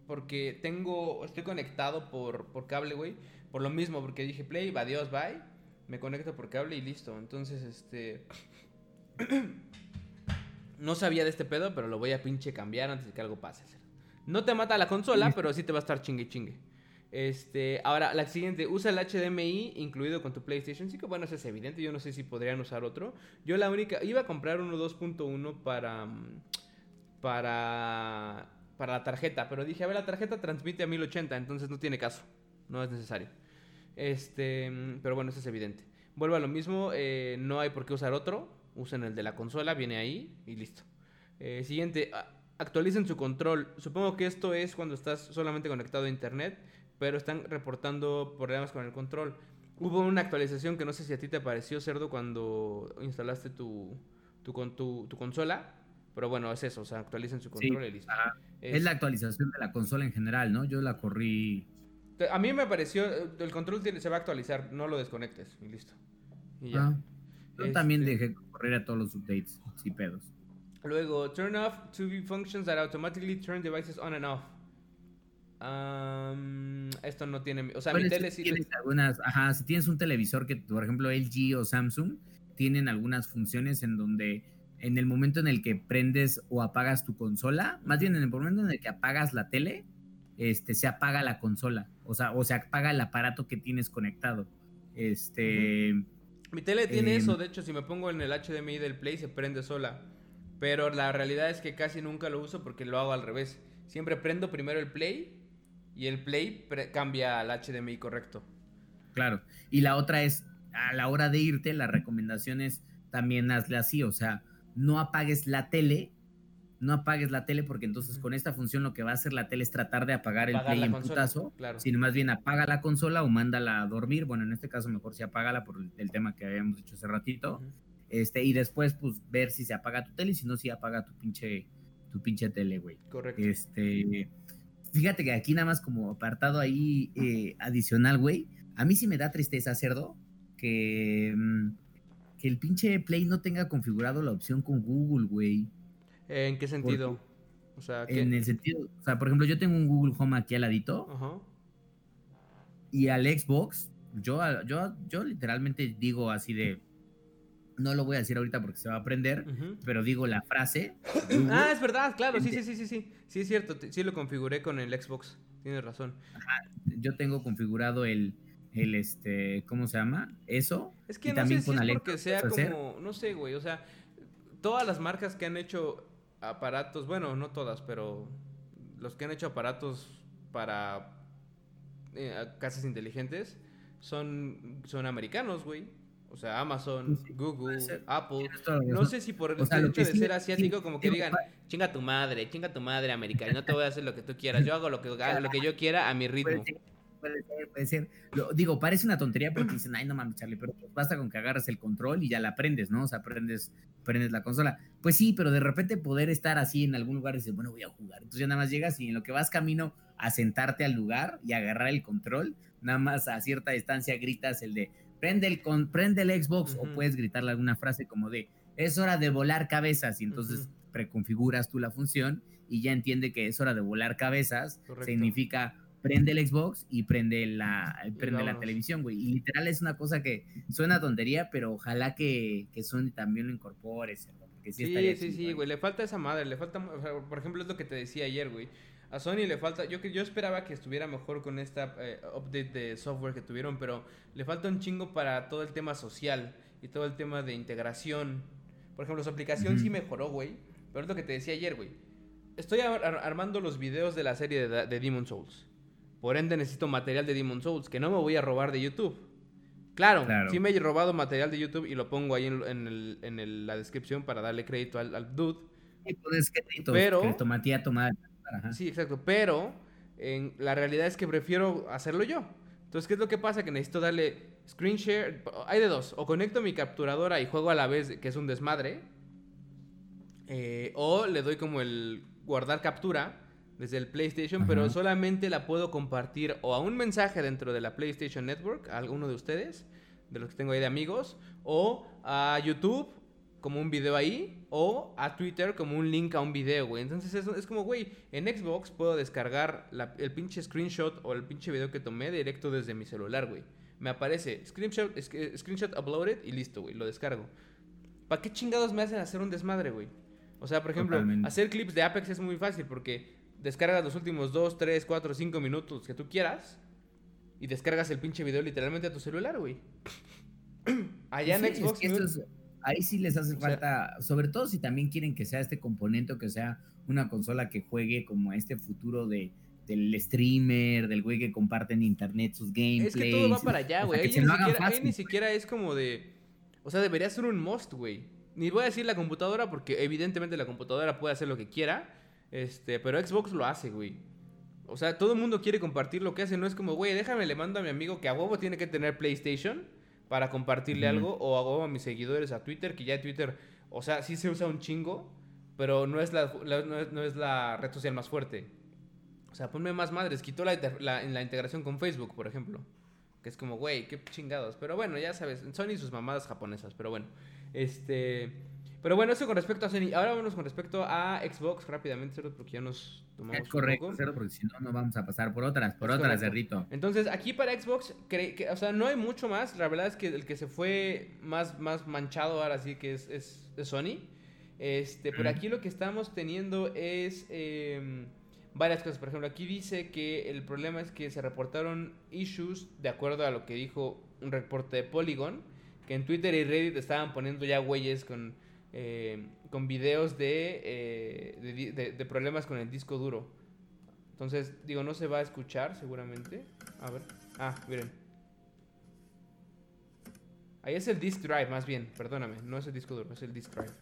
Porque tengo, estoy conectado por, por cable, güey. Por lo mismo, porque dije, play, adiós, bye. Me conecto por cable y listo. Entonces, este... no sabía de este pedo, pero lo voy a pinche cambiar antes de que algo pase. No te mata la consola, pero sí te va a estar chingue chingue. Este, ahora, la siguiente, usa el HDMI incluido con tu PlayStation 5. Bueno, eso es evidente, yo no sé si podrían usar otro. Yo la única, iba a comprar uno 2.1 para, para, para la tarjeta, pero dije, a ver, la tarjeta transmite a 1080, entonces no tiene caso, no es necesario. Este, pero bueno, eso es evidente. Vuelvo a lo mismo, eh, no hay por qué usar otro, usen el de la consola, viene ahí y listo. Eh, siguiente, actualicen su control. Supongo que esto es cuando estás solamente conectado a internet pero están reportando problemas con el control. Hubo una actualización que no sé si a ti te pareció, Cerdo, cuando instalaste tu, tu, tu, tu consola. Pero bueno, es eso, o sea, actualicen su control y listo. Es, la actualización de la consola en general, ¿no? Yo la corrí. A mí me pareció, el control se va a actualizar, no lo desconectes y listo. Y ya. Ah, yo también este dejé correr a todos los updates, sin pedos. Luego, turn off be functions that automatically turn devices on and off esto no tiene. O sea, mi tele sí. Tienes algunas, ajá, si tienes un televisor que, por ejemplo, LG o Samsung, tienen algunas funciones en donde en el momento en el que prendes o apagas tu consola, más bien en el momento en el que apagas la tele, este, se apaga la consola. O sea, o se apaga el aparato que tienes conectado. Este. Mi tele tiene em, eso, de hecho, si me pongo en el HDMI del Play se prende sola. Pero la realidad es que casi nunca lo uso porque lo hago al revés. Siempre prendo primero el Play y el play cambia al HDMI correcto. Claro. Y la otra es, a la hora de irte, la recomendación es también hazle así, o sea, no apagues la tele, no apagues la tele porque entonces con esta función lo que va a hacer la tele es tratar de apagar el play en putazo, sino más bien apaga la consola o mándala a dormir, bueno, en este caso mejor si apágala por el, tema que habíamos dicho hace ratito, este, y después pues ver si se apaga tu tele y si no, si apaga tu pinche, tu pinche tele, güey. Correcto. Este, fíjate que aquí nada más como apartado ahí eh, adicional, güey. A mí sí me da tristeza, cerdo, que, mm, que el pinche Play no tenga configurado la opción con Google, güey. ¿En qué sentido? o sea, En el sentido, o sea, por ejemplo, yo tengo un Google Home aquí al ladito. Ajá. Y al Xbox, yo, yo, yo literalmente digo así de, no lo voy a decir ahorita porque se va a aprender, pero digo la frase. ah, es verdad, claro, sí, sí, sí, sí, sí. Sí, es cierto, sí lo configuré con el Xbox, tienes razón. yo tengo configurado el, el, este, ¿cómo se llama? Eso. Es que no sé si es porque sea como, no sé, güey, o sea, todas las marcas que han hecho aparatos, bueno, no todas, pero los que han hecho aparatos para eh, casas inteligentes son, son americanos, güey. O sea, Amazon, Google, Apple. No sé si por el hecho de ser asiático, como que digan, chinga tu madre, chinga tu madre, americano, no te voy a hacer lo que tú quieras. Yo hago lo que, lo que yo quiera a mi ritmo. Puede ser, puede ser. digo, parece una tontería porque dicen, ay, no mames, Charlie, pero pues basta con que agarras el control y ya la aprendes, ¿no? O sea, aprendes, aprendes la consola. Pues sí, pero de repente poder estar así en algún lugar y decir, bueno, voy a jugar. Entonces ya nada más llegas y en lo que vas camino a sentarte al lugar y agarrar el control, nada más a cierta distancia gritas el de, prende el, con, prende el Xbox o puedes gritarle alguna frase como de es hora de volar cabezas y entonces preconfiguras tú la función y ya entiende que es hora de volar cabezas, significa prende el Xbox y prende la, prende la televisión, güey. Y literal es una cosa que suena tontería, pero ojalá que, que Sony también lo incorpore, sí, sí, sí, sí, güey, le falta esa madre, le falta, por ejemplo, es lo que te decía ayer, güey. A Sony le falta, yo, yo esperaba que estuviera mejor con esta eh, update de software que tuvieron, pero le falta un chingo para todo el tema social y todo el tema de integración. Por ejemplo, su aplicación sí mejoró, güey. Pero es lo que te decía ayer, güey. Estoy armando los videos de la serie de, de Demon Souls. Por ende necesito material de Demon Souls, que no me voy a robar de YouTube. Claro, sí me he robado material de YouTube y lo pongo ahí en, el, en la descripción para darle crédito al, al dude. pero, tomar Sí, exacto. Pero en, la realidad es que prefiero hacerlo yo. Entonces, ¿qué es lo que pasa? Que necesito darle screen share. Hay de dos. O conecto mi capturadora y juego a la vez, que es un desmadre. Eh, o le doy como el guardar captura desde el PlayStation, pero solamente la puedo compartir o a un mensaje dentro de la PlayStation Network, a alguno de ustedes, de los que tengo ahí de amigos, o a YouTube como un video ahí o a Twitter como un link a un video, güey. Entonces es, es como, güey, en Xbox puedo descargar el pinche screenshot o el pinche video que tomé directo desde mi celular, güey. Me aparece screenshot, screenshot uploaded y listo, güey, lo descargo. ¿Para qué chingados me hacen hacer un desmadre, güey? O sea, por ejemplo, hacer clips de Apex es muy fácil porque descargas los últimos 2, 3, 4, 5 minutos que tú quieras y descargas el pinche video literalmente a tu celular, güey. Allá en Xbox ahí sí les hace falta, sobre todo si también quieren que sea este componente o que sea una consola que juegue como este futuro de del streamer, del güey que comparte en internet sus gameplays. Es que todo va para allá, güey. Ahí, ni siquiera, es como de... O sea, debería ser un must, güey. Ni voy a decir la computadora porque evidentemente la computadora puede hacer lo que quiera. Este, pero Xbox lo hace, güey. O sea, todo el mundo quiere compartir lo que hace. No es como, güey, déjame, le mando a mi amigo que a huevo tiene que tener PlayStation para compartirle algo o hago a mis seguidores a Twitter, que ya Twitter, o sea, sí se usa un chingo, pero no es la, no, es, la red social más fuerte. O sea, ponme más madres, quitó la, la, la integración con Facebook, por ejemplo. Que es como, güey, qué chingados. Pero bueno, ya sabes, Sony y sus mamadas japonesas, pero bueno. Este... Pero bueno, eso con respecto a Sony. Ahora vamos con respecto a Xbox rápidamente, porque ya nos tomamos. Es correcto, porque si no, no vamos a pasar por otras, por otras, de Rito. Entonces, aquí para Xbox, que, o sea, no hay mucho más. La verdad es que el que se fue más, más manchado ahora sí que es, es, Sony. Este, pero aquí lo que estamos teniendo es em, varias cosas. Por ejemplo, aquí dice que el problema es que se reportaron issues, de acuerdo a lo que dijo un reporte de Polygon, que en Twitter y Reddit estaban poniendo ya güeyes con eh, con videos eh, de, de, problemas con el disco duro. Entonces, digo, no se va a escuchar seguramente. A ver. Ah, miren. Ahí es el disk drive, más bien. Perdóname, no es el disco duro, es el disk drive.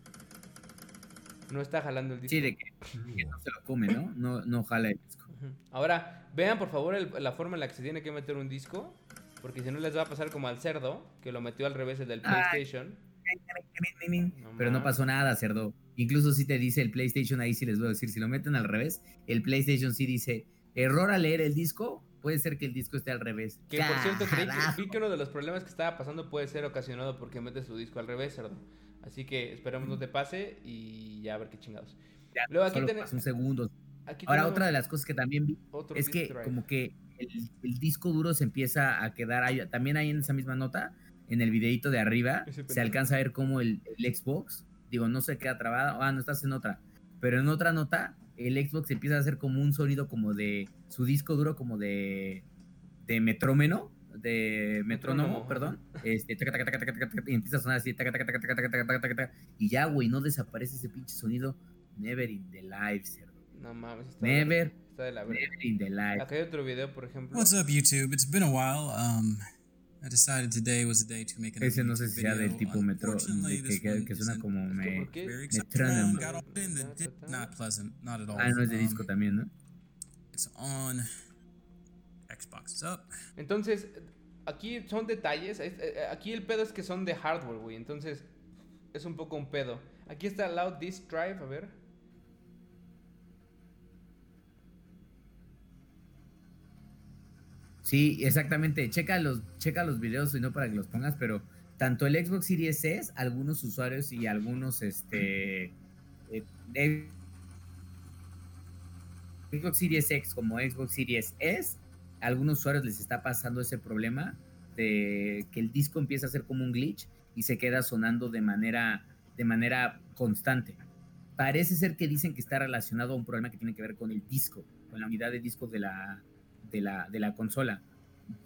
No está jalando el disco. Sí, de que, no se lo come, ¿no? No, no jala el disco. Ahora, vean por favor la forma en la que se tiene que meter un disco. Porque si no les va a pasar como al cerdo, que lo metió al revés el del PlayStation. Pero no pasó nada, cerdo. Incluso si te dice el PlayStation, ahí sí les voy a decir, si lo meten al revés, el PlayStation sí dice error al leer el disco, puede ser que el disco esté al revés. Que por cierto, creí que, que uno de los problemas que estaba pasando puede ser ocasionado porque metes tu disco al revés, cerdo. Así que esperemos no te pase y ya a ver qué chingados. Luego aquí tenemos un segundo. Ahora otra de las cosas que también vi es que como que el, disco duro se empieza a quedar ahí, también ahí en esa misma nota, en el videito de arriba, se alcanza a ver como el, Xbox, digo, no se queda trabado, ah, no estás en otra, pero en otra nota el Xbox empieza a hacer como un sonido como de su disco duro como de de metrómeno, de metrónomo, perdón, este, y empieza a sonar así, y ya, güey, no desaparece ese pinche sonido, never in the life, cerdo. No mames, está never, está de la never in the life. Acá hay otro video, por ejemplo. What's up, YouTube? It's been a while. Um, I decided today was the day to make an Ese no sé si sea del tipo metro, que, que, que, suena como me, metrónomo. Not pleasant, not at all. Ah, no es de disco um, también, ¿no? It's on Xbox is up. Entonces, aquí son detalles. Eh, aquí el pedo es que son de hardware, güey. Entonces, es un poco un pedo. Aquí está Loud Disk Drive, a ver. Sí, exactamente. Checa los, checa los videos y no para que los pongas, pero tanto el Xbox Series S, algunos usuarios y algunos este eh, Xbox Series X como Xbox Series S a algunos usuarios les está pasando ese problema de que el disco empieza a ser como un glitch y se queda sonando de manera, de manera constante. Parece ser que dicen que está relacionado a un problema que tiene que ver con el disco, con la unidad de disco de la, de la, de la consola.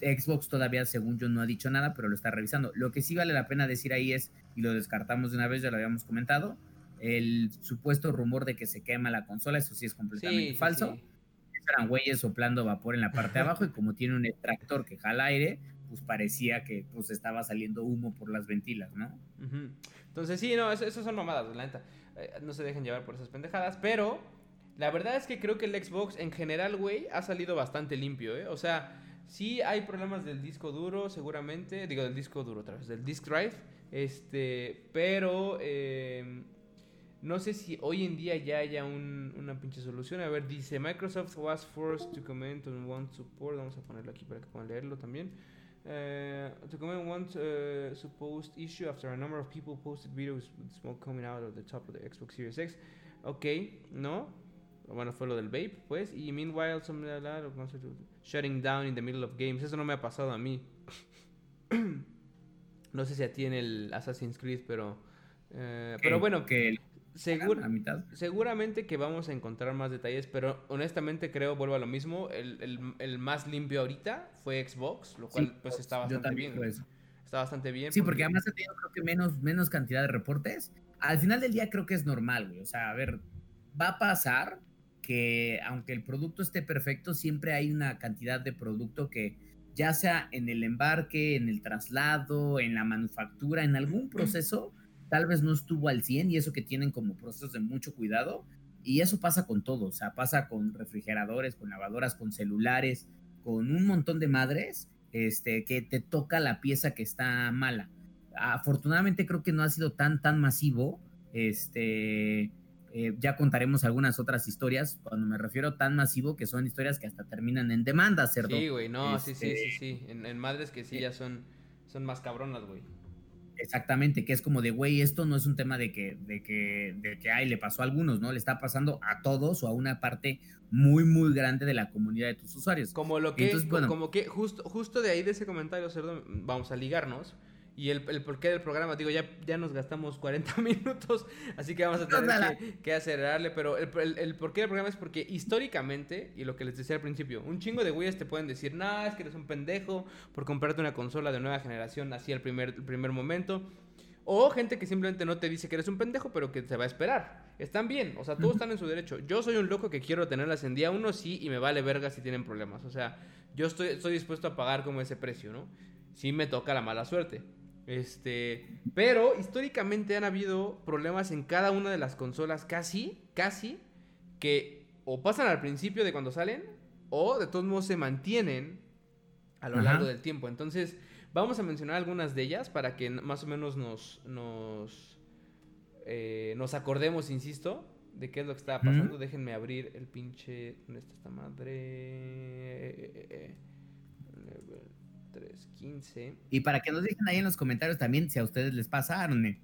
Xbox todavía, según yo, no ha dicho nada, pero lo está revisando. Lo que sí vale la pena decir ahí es, y lo descartamos de una vez, ya lo habíamos comentado, el supuesto rumor de que se quema la consola, eso sí es completamente falso eran güeyes soplando vapor en la parte de abajo y como tiene un extractor que jala aire, pues parecía que pues estaba saliendo humo por las ventilas, ¿no? Entonces sí, no, esas son mamadas, la neta. Eh, no se dejen llevar por esas pendejadas, pero la verdad es que creo que el Xbox en general, güey, ha salido bastante limpio, ¿eh? O sea, sí hay problemas del disco duro, seguramente, digo del disco duro otra vez, del disk drive, este, pero... Eh, no sé si hoy en día ya haya un, una pinche solución. A ver, dice Microsoft was forced to comment on one support. Vamos a ponerlo aquí para que puedan leerlo también. Uh, to comment on one uh, supposed issue after a number of people posted videos with smoke coming out of the top of the Xbox Series X. Ok, ¿no? Bueno, fue lo del vape, pues. Y meanwhile, some shutting down in the middle of games. Eso no me ha pasado a mí. no sé si a ti en el Assassin's Creed, pero. Uh, pero bueno. Que seguramente que vamos a encontrar más detalles, pero honestamente creo, vuelvo a lo mismo, el, más limpio ahorita fue Xbox, lo cual pues está bastante bien. Está bastante bien. Sí, porque... además ha tenido creo que menos, menos cantidad de reportes. Al final del día creo que es normal, güey. O sea, a ver, va a pasar que aunque el producto esté perfecto, siempre hay una cantidad de producto que ya sea en el embarque, en el traslado, en la manufactura, en algún proceso, tal vez no estuvo al 100 y eso que tienen como procesos de mucho cuidado. Y eso pasa con todo, o sea, pasa con refrigeradores, con lavadoras, con celulares, con un montón de madres, este, que te toca la pieza que está mala. Afortunadamente creo que no ha sido tan, tan masivo. Este, eh, ya contaremos algunas otras historias, cuando me refiero tan masivo, que son historias que hasta terminan en demanda, cerdo. Sí, güey, no, sí, sí, sí, sí, en, en madres que sí eh, ya son, son más cabronas, güey. Exactamente, que es como de, güey, esto no es un tema de que, de que, de que, ay, le pasó a algunos, ¿no? Le está pasando a todos o a una parte muy, muy grande de la comunidad de tus usuarios. Como lo que, como que justo, justo de ahí de ese comentario, Cerdo, vamos a ligarnos y el, el, porqué del programa. Digo, ya, ya nos gastamos 40 minutos, así que vamos a tener que, acelerarle. Pero el, el, porqué del programa es porque históricamente, y lo que les decía al principio, un chingo de güeyes te pueden decir, nah, es que eres un pendejo por comprarte una consola de nueva generación así al primer, el primer momento. O gente que simplemente no te dice que eres un pendejo, pero que te va a esperar. Están bien, o sea, todos están en su derecho. Yo soy un loco que quiero tenerlas en día uno, sí, y me vale verga si tienen problemas. O sea, yo estoy, estoy dispuesto a pagar como ese precio, ¿no? Sí me toca la mala suerte. Este, pero históricamente han habido problemas en cada una de las consolas, casi, casi, que o pasan al principio de cuando salen, o de todos modos se mantienen a lo largo del tiempo. Entonces, vamos a mencionar algunas de ellas para que más o menos nos, nos, eh, nos acordemos, insisto, de qué es lo que estaba pasando. Déjenme abrir el pinche. ¿Dónde está esta madre? 315. Y para que nos dejen ahí en los comentarios también si a ustedes les pasaron,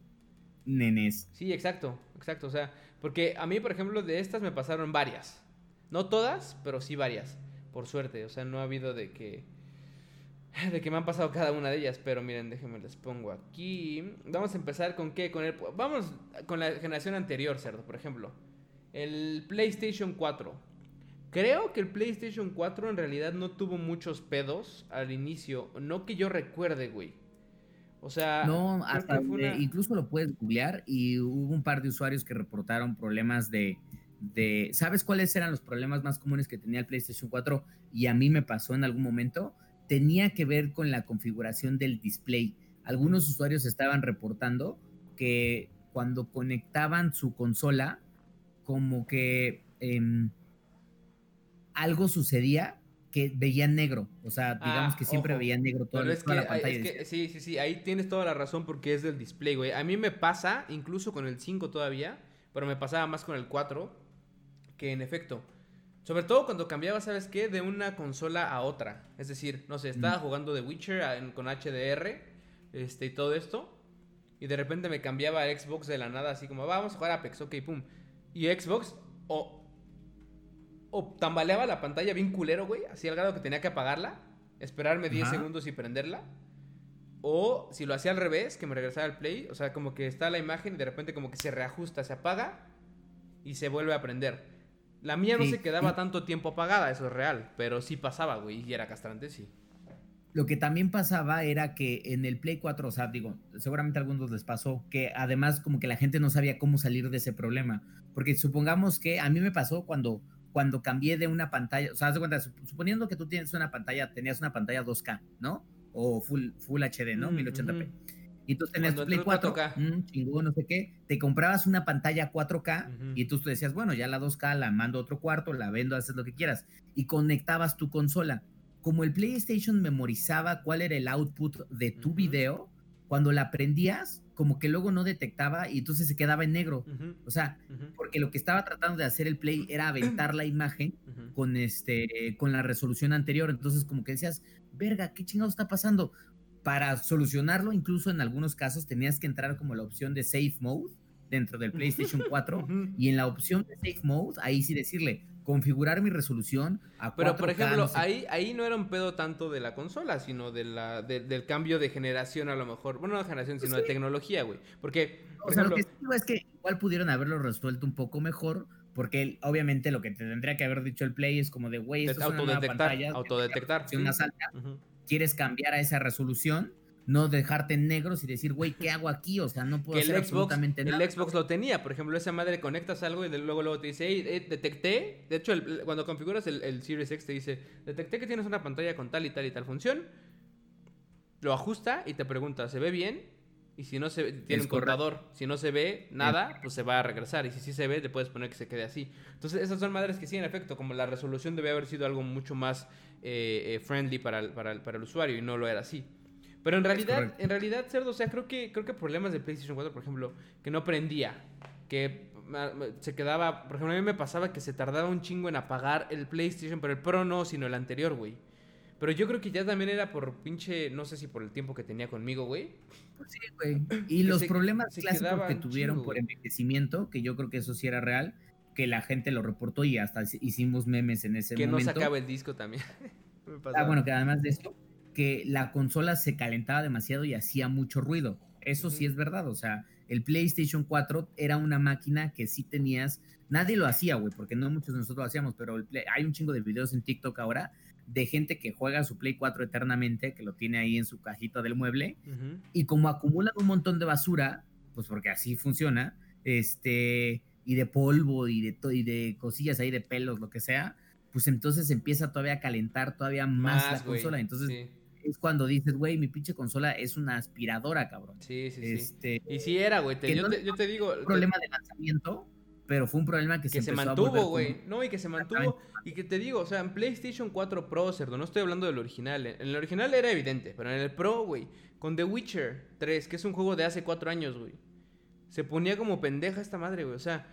nenes. Sí, exacto, exacto. O sea, porque a mí, por ejemplo, de estas me pasaron varias. No todas, pero sí varias. Por suerte. O sea, no ha habido de que. De que me han pasado cada una de ellas. Pero miren, déjenme les pongo aquí. Vamos a empezar con qué? Con el. Vamos con la generación anterior, cerdo, por ejemplo. El PlayStation 4. Creo que el PlayStation 4 en realidad no tuvo muchos pedos al inicio. No que yo recuerde, güey. O sea, no, hasta incluso lo puedes googlear y hubo un par de usuarios que reportaron problemas de, de, ¿sabes cuáles eran los problemas más comunes que tenía el PlayStation 4? Y a mí me pasó en algún momento. Tenía que ver con la configuración del display. Algunos usuarios estaban reportando que cuando conectaban su consola, como que em, algo sucedía que veían negro. O sea, digamos ah, que siempre veían negro toda, la pantalla. sí, sí, sí, ahí tienes toda la razón porque es del display, güey. A mí me pasa, incluso con el 5 todavía, pero me pasaba más con el 4, que en efecto. Sobre todo cuando cambiaba, ¿sabes qué? De una consola a otra. Es decir, no sé, estaba jugando The Witcher con HDR este, y todo esto. Y de repente me cambiaba a Xbox de la nada, así como, vamos a jugar Apex, ok, pum. Y Xbox, o o tambaleaba la pantalla bien culero, güey, así al grado que tenía que apagarla, esperarme 10 segundos y prenderla. O si lo hacía al revés, que me regresara al play, o sea, como que está la imagen y de repente como que se reajusta, se apaga y se vuelve a prender. La mía no se quedaba tanto tiempo apagada, eso es real, pero sí pasaba, güey, y era castrante, sí. Lo que también pasaba era que en el Play 4, o sea, digo, seguramente a algunos les pasó, que además como que la gente no sabía cómo salir de ese problema. Porque supongamos que a mí me pasó cuando cuando cambié de una pantalla, o sea, haz de cuenta, suponiendo que tú tienes una pantalla, tenías una pantalla 2K, ¿no? O Full, full HD, ¿no? 1080p. Y tú tenías tu Play 4K, mm, chingón, no sé qué, te comprabas una pantalla 4K y tú, tú decías, bueno, ya la 2K la mando a otro cuarto, la vendo, haces lo que quieras. Y conectabas tu consola. Como el PlayStation memorizaba cuál era el output de tu video, cuando la prendías, como que luego no detectaba y entonces se quedaba en negro. O sea, porque lo que estaba tratando de hacer el Play era aventar la imagen con este con la resolución anterior, entonces como que decías, "Verga, ¿qué chingado está pasando?" Para solucionarlo, incluso en algunos casos tenías que entrar como la opción de Safe Mode dentro del PlayStation 4 y en la opción de Safe Mode ahí sí decirle, configurar mi resolución a Pero, por ejemplo, ahí, ahí no era un pedo tanto de la consola, sino de la, del cambio de generación a lo mejor. Bueno, no de generación, sino de tecnología, güey. Porque, o sea, lo que digo es que igual pudieron haberlo resuelto un poco mejor, porque obviamente lo que te tendría que haber dicho el Play es como de, güey, esto es una pantalla. Autodetectar. Más alta, Quieres cambiar a esa resolución no dejarte en negros y decir, güey, ¿qué hago aquí? O sea, no puedo hacer absolutamente nada. El Xbox lo tenía, por ejemplo, esa madre conectas algo y luego, luego te dice, hey, eh, detecté. De hecho, cuando configuras el, Series X te dice, detecté que tienes una pantalla con tal y tal y tal función. Lo ajusta y te pregunta, ¿se ve bien? Y si no se tiene un cortador, si no se ve nada, pues se va a regresar. Y si sí se ve, le puedes poner que se quede así. Entonces, esas son madres que sí, en efecto, como la resolución debe haber sido algo mucho más eh, eh, friendly para para el usuario y no lo era así. Pero en realidad, en realidad, Cerdo, o sea, creo que, creo que problemas de PlayStation 4, por ejemplo, que no prendía, que se quedaba, por ejemplo, a mí me pasaba que se tardaba un chingo en apagar el PlayStation, pero el Pro no, sino el anterior, güey. Pero yo creo que ya también era por pinche, no sé si por el tiempo que tenía conmigo, güey. Pues sí, güey. Y los problemas clásicos que tuvieron por envejecimiento, que yo creo que eso sí era real, que la gente lo reportó y hasta hicimos memes en ese momento. Que no sacaba el disco también. ah, bueno, que además de esto, que la consola se calentaba demasiado y hacía mucho ruido. Eso sí es verdad, o sea, el PlayStation 4 era una máquina que sí tenías, nadie lo hacía, güey, porque no muchos de nosotros lo hacíamos, pero hay un chingo de videos en TikTok ahora de gente que juega su Play 4 eternamente, que lo tiene ahí en su cajita del mueble, y como acumulan un montón de basura, pues porque así funciona, este, y de polvo y de, y de cosillas ahí de pelos, lo que sea, pues entonces empieza todavía a calentar todavía más, la consola. Entonces, es cuando dices, güey, mi pinche consola es una aspiradora, cabrón. Sí, sí, este, sí. Y sí era, güey. Yo, te, digo. Un problema de lanzamiento, pero fue un problema que, que se, mantuvo, güey. No, y que se mantuvo. Y que te digo, o sea, en PlayStation 4 Pro, cerdo, no estoy hablando del original. En el original era evidente, pero en el Pro, güey, con The Witcher 3, que es un juego de hace cuatro años, güey. Se ponía como pendeja esta madre, güey. O sea,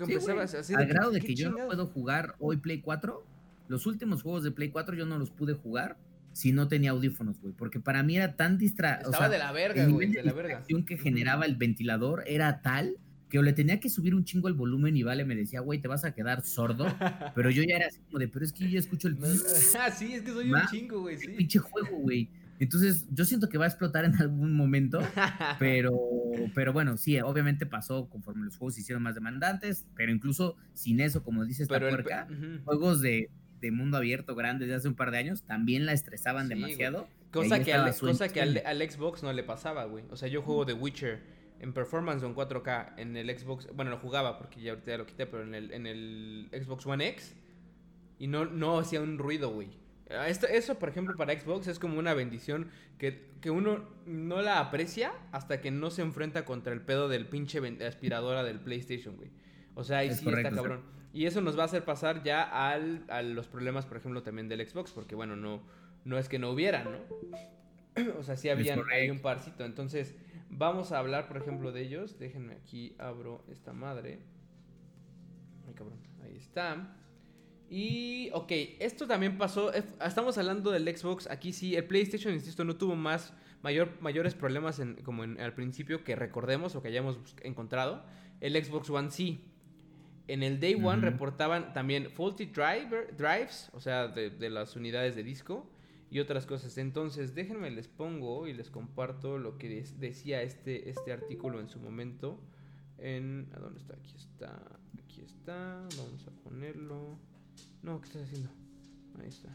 empezaba así Al grado de que yo no puedo jugar hoy Play 4. Los últimos juegos de Play 4 yo no los pude jugar si no tenía audífonos, güey. Porque para mí era tan distra... Estaba de la verga, güey. De la verga. que generaba el ventilador era tal que le tenía que subir un chingo el volumen y Vale me decía, güey, te vas a quedar sordo. pero yo ya era así como de, pero es que yo ya escucho el. ah, sí, es que soy un chingo, güey. Sí. Pinche juego, güey. Entonces, yo siento que va a explotar en algún momento, pero, pero bueno, sí, obviamente pasó conforme los juegos se hicieron más demandantes, pero incluso sin eso, como dice esta puerca, juegos de, mundo abierto grandes de hace un par de años también la estresaban demasiado. Cosa que, al, cosa que al, Xbox no le pasaba, güey. O sea, yo juego The Witcher en performance o en 4K en el Xbox, bueno, lo jugaba porque ya ahorita ya lo quité, pero en el, en el Xbox One X y no, no hacía un ruido, güey. Ah, esto, eso, por ejemplo, para Xbox es como una bendición que, uno no la aprecia hasta que no se enfrenta contra el pedo del pinche aspiradora del PlayStation, güey. O sea, ahí sí está cabrón. Y eso nos va a hacer pasar ya al, a los problemas, por ejemplo, también del Xbox, porque bueno, no, no es que no hubiera, ¿no? o sea, sí habían hay un parcito. Entonces, vamos a hablar, por ejemplo, de ellos. Déjenme aquí, abro esta madre. Ay, cabrón. Ahí está. Y, ok, esto también pasó, estamos hablando del Xbox, aquí sí, el PlayStation, insisto, no tuvo más, mayor, mayores problemas en, como en, al principio que recordemos o que hayamos encontrado. El Xbox One sí. En el Day One reportaban también faulty driver, drives, o sea, de, las unidades de disco y otras cosas. Entonces, déjenme, les pongo y les comparto lo que decía este, este artículo en su momento. En, ¿A dónde está? Aquí está. Aquí está. Vamos a ponerlo. No, ¿qué estás haciendo? Ahí está.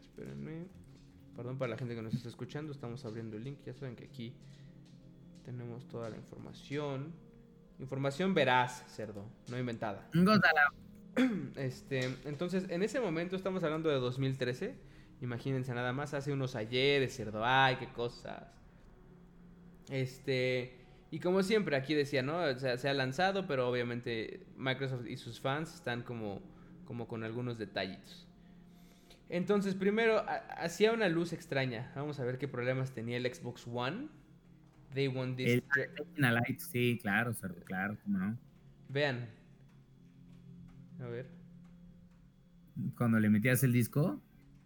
Espérenme. Perdón para la gente que nos está escuchando. Estamos abriendo el link. Ya saben que aquí tenemos toda la información. Información veraz, cerdo, no inventada. Este, entonces, en ese momento estamos hablando de 2013. Imagínense nada más, hace unos ayeres, cerdo, ay, qué cosas. Este, y como siempre, aquí decía, ¿no? O sea, se ha lanzado, pero obviamente Microsoft y sus fans están como como con algunos detallitos. Entonces, primero, hacía una luz extraña. Vamos a ver qué problemas tenía el Xbox One. They want this. light, sí, claro, claro, cómo no. Vean. A ver. Cuando le metías el disco,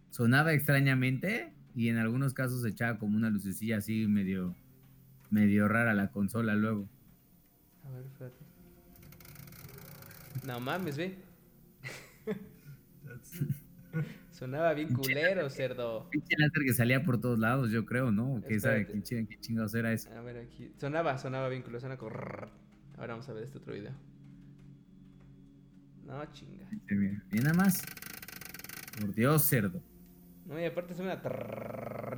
sonaba extrañamente y en algunos casos se echaba como una lucecilla así medio, medio rara la consola luego. A ver, espérate. No mames, ve. Sonaba bien culero, cerdo. Pinche láser que salía por todos lados, yo creo, ¿no? ¿Qué, sabe, ¿Qué, chingados era eso? A ver, aquí. Sonaba, sonaba bien culero, suena Ahora vamos a ver este otro video. No, chinga. Bien, nada más. Por Dios, cerdo. No, y aparte suena.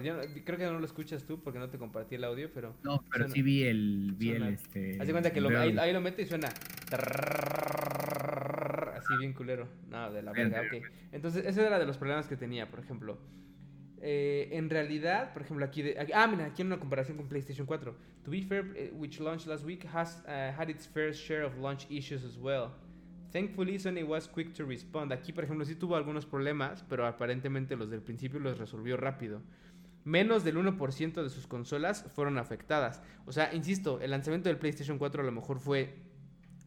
Yo creo que no lo escuchas tú porque no te compartí el audio, pero. No, pero sí vi el. Vi el este. Haz cuenta que lo, ahí, ahí, lo mete y suena así bien culero. No, de la verga, ok. Entonces, ese era de los problemas que tenía, por ejemplo. Eh, en realidad, por ejemplo, aquí, de, Ah, mira, aquí en una comparación con PlayStation 4. To be fair, eh, which launched last week, has uh, had its fair share of launch issues as well. Thankfully, Sony was quick to respond. Aquí, por ejemplo, sí tuvo algunos problemas, pero aparentemente los del principio los resolvió rápido. Menos del 1% de sus consolas fueron afectadas. O sea, insisto, el lanzamiento del PlayStation 4 a lo mejor fue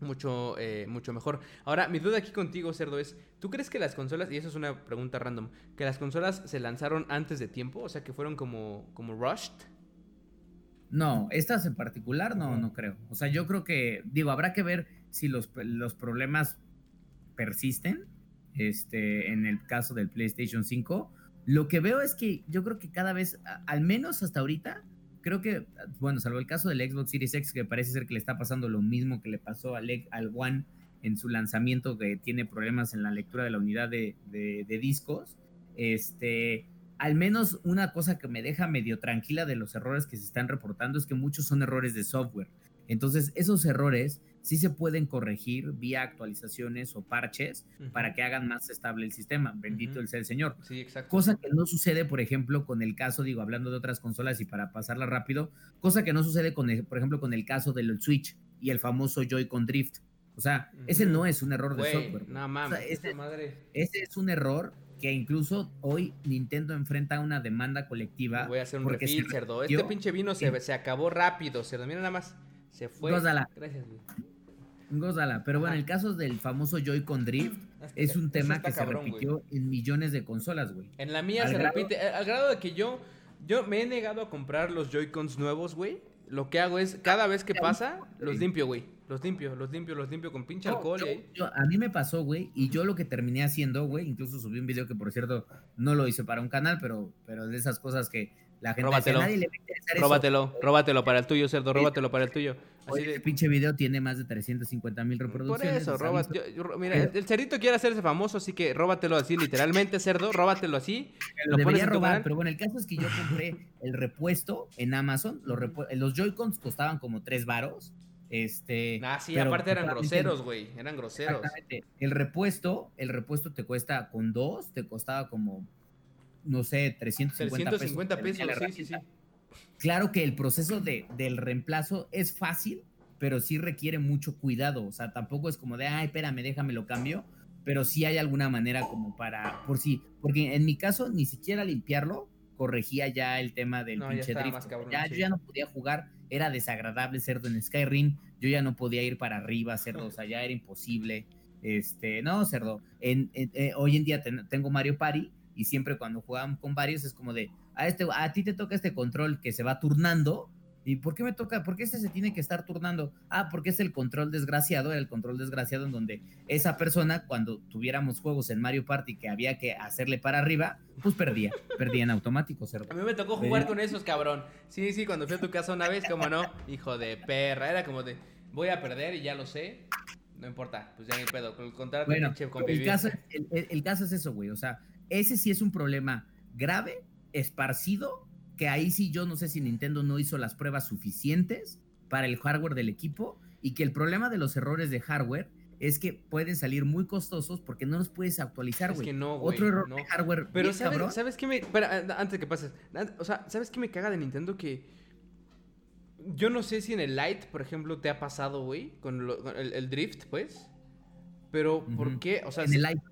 mucho, eh, mucho mejor. Ahora, mi duda aquí contigo, Cerdo, es, ¿tú crees que las consolas, y eso es una pregunta random, que las consolas se lanzaron antes de tiempo? O sea, que fueron como, como rushed. No, estas en particular no, no creo. O sea, yo creo que, digo, habrá que ver si los, los problemas persisten. Este, en el caso del PlayStation 5. Lo que veo es que yo creo que cada vez, al menos hasta ahorita, creo que, bueno, salvo el caso del Xbox Series X, que parece ser que le está pasando lo mismo que le pasó al, al One en su lanzamiento, que tiene problemas en la lectura de la unidad de, de, discos, este, al menos una cosa que me deja medio tranquila de los errores que se están reportando es que muchos son errores de software. Entonces, esos errores sí se pueden corregir vía actualizaciones o parches para que hagan más estable el sistema. Bendito el sea el Señor. Sí, exacto. Cosa que no sucede, por ejemplo, con el caso, digo, hablando de otras consolas y para pasarla rápido, cosa que no sucede, con por ejemplo, con el caso del Switch y el famoso Joy-Con Drift. O sea, ese no es un error de software. No mames, ese, madre. ese es un error que incluso hoy Nintendo enfrenta una demanda colectiva. Voy a hacer un refill, cerdo. Este pinche vino se, se acabó rápido, cerdo. Mira nada más. Se fue. Gracias, güey. Gózala. Pero bueno, el caso del famoso Joy-Con Drift es un tema que cabrón, se güey. repitió en millones de consolas, güey. En la mía Al se grado- repite, eh, al grado de que yo, yo me he negado a comprar los Joy-Cons nuevos, güey. Lo que hago es, cada vez que pasa, los limpio, güey. Los limpio, los limpio, los limpio con pinche No, alcohol. yo- a mí me pasó, güey, y yo lo que terminé haciendo, güey, incluso subí un video que por cierto no lo hice para un canal, pero, pero de esas cosas que la gente Róbatelo. nadie le va a interesar eso". Róbatelo, róbatelo para el tuyo, cerdo, róbatelo para el tuyo. Así Oye, de... pinche video tiene más de 350 mil Por reproducciones. eso, o sea, roba, hizo- yo- yo- mira, el, el cerdito quiere hacerse famoso, así que róbatelo así, literalmente, cerdo, róbatelo así. lo Lo debería robar, pero bueno, el caso es que yo compré el repuesto en Amazon, los, repu- los Joy-Cons costaban como 3 varos, este... Ah, sí, pero aparte eran groseros, güey, eran groseros. Exactamente. El repuesto, el repuesto te cuesta con dos, te costaba como, no sé, 350, 350 pesos. pesos, sí, sí, sí. Claro que el proceso de, del reemplazo es fácil, pero sí requiere mucho cuidado. O sea, tampoco es como de, ay, espérame, déjame lo cambio. Pero sí hay alguna manera como para, por sí, porque en mi caso ni siquiera limpiarlo corregía ya el tema del No, ya pinche estaba drift. más cabrón, ya, sí. Yo ya no podía jugar, era desagradable cerdo en Skyrim, yo ya no podía ir para arriba, cerdo, o sea, ya era imposible. Este, no, cerdo. En, en- eh, hoy en día ten- tengo Mario Party y siempre cuando jugamos con varios es como de, a, este, a ti te toca este control que se va turnando. ¿Y por qué me toca? ¿Por qué este se tiene que estar turnando? Ah, porque es el control desgraciado, era el control desgraciado en donde esa persona, cuando tuviéramos juegos en Mario Party que había que hacerle para arriba, pues perdía, perdía en automático, cerdo. A mí me tocó jugar con esos, cabrón. Sí, sí, cuando fui a tu casa una vez, como no, hijo de perra. Era como de, voy a perder y ya lo sé. No importa, pues ya ni pedo. Con el contrato, Bueno, caso, el, el- el caso es eso, güey. O sea, ese sí es un problema grave, esparcido, que ahí sí yo no sé si Nintendo no hizo las pruebas suficientes para el hardware del equipo y que el problema de los errores de hardware es que pueden salir muy costosos porque no los puedes actualizar, Es güey. que no, güey. Otro error no. de hardware Pero bien ¿sabes, cabrón. ¿sabes qué me...? Espera, an- antes de que pases. O sea, ¿sabes qué me caga de Nintendo? Que... Yo no sé si en el Lite, por ejemplo, te ha pasado, güey, con, lo- con el, el Drift, pues. Pero, ¿por qué? O sea, en el Lite,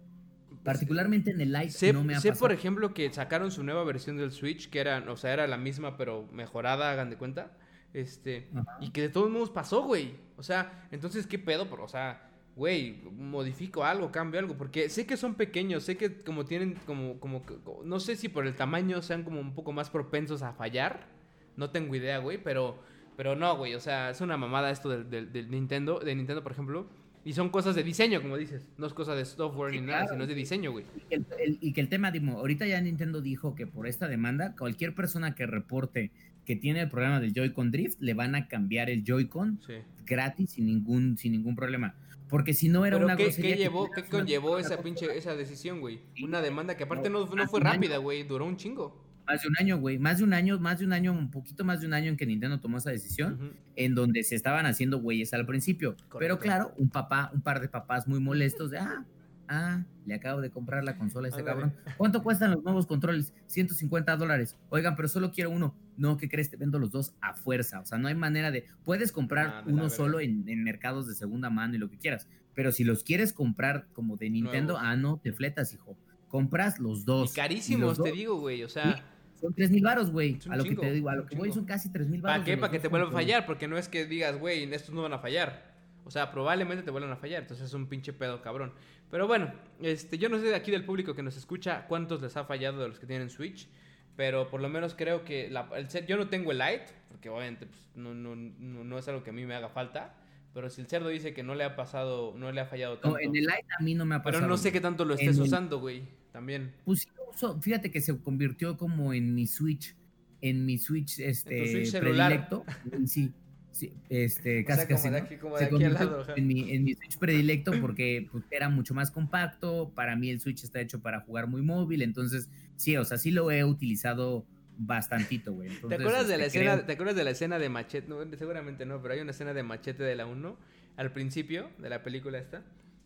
particularmente en el Lite sé, no me ha sé, pasado. por ejemplo, que sacaron su nueva versión del Switch, que era, o sea, era la misma, pero mejorada, hagan de cuenta. Este... Ajá. Y que de todos modos pasó, güey. O sea, entonces, ¿qué pedo? Pero, o sea, güey, modifico algo, cambio algo. Porque sé que son pequeños, sé que como tienen, como, como, no sé si por el tamaño sean como un poco más propensos a fallar. No tengo idea, güey, pero, pero no, güey. O sea, es una mamada esto del, del- del Nintendo, de Nintendo, por ejemplo. Y son cosas de diseño, como dices. No es cosa de software Sí, ni nada, claro. sino es de diseño, güey. Y que el, el- y que el tema, Dimo, ahorita ya Nintendo dijo que por esta demanda, cualquier persona que reporte que tiene el problema del Joy-Con Drift, le van a cambiar el Joy-Con Sí. gratis sin ningún, sin ningún problema. Porque si no era Pero una ¿qué, grosería qué llevó, qué conllevó esa pinche, esa decisión, güey? Una demanda que aparte no, no fue rápida, güey. Duró un chingo. Más de un año, güey. Más de un año, más de un año, un poquito más de un año en que Nintendo tomó esa decisión, Ujú. en donde se estaban haciendo güeyes al principio. Pero Correcto. claro, un papá, un par de papás muy molestos de, ah, ah, le acabo de comprar la consola a este cabrón. ¿Cuánto cuestan los nuevos controles? 150 dólares. Oigan, pero solo quiero uno. No, ¿qué crees? Te vendo los dos a fuerza. O sea, no hay manera de. Puedes comprar Ah, de uno solo en, en mercados de segunda mano y lo que quieras. Pero si los quieres comprar como de Nintendo, ah, no, te fletas, hijo. Compras los dos. Y carísimos, los te dos- digo, güey. O sea, Son 3 mil baros, güey. A lo que te digo, a lo que voy son casi 3 mil baros. ¿para qué? Para que te vuelvan a fallar. Porque no es que digas, güey, estos no van a fallar. O sea, probablemente te vuelvan a fallar. Entonces es un pinche pedo, cabrón. Pero bueno, este, yo no sé de aquí del público que nos escucha cuántos les ha fallado de los que tienen Switch. Pero por lo menos creo que la- el set, yo no tengo el Lite, porque obviamente pues, no, no, no, no es algo que a mí me haga falta. Pero si el cerdo dice que no le ha pasado, no le ha fallado tanto. No, en el Lite a mí no me ha pasado. pero no sé qué tanto lo estés el- usando, güey. También. Pues uso. Fíjate que se convirtió como en mi Switch, en mi Switch este Switch predilecto. Sí, sí, este, casi casi. en mi, en mi Switch predilecto porque pues, era mucho más compacto. Para mí el Switch está hecho para jugar muy móvil. Entonces, sí, o sea, sí lo he utilizado bastantito, güey. ¿Te acuerdas, de la este, escena, creo- ¿Te acuerdas de la escena de Machete? No, seguramente no, pero hay una escena de Machete de la 1 al principio de la película esta,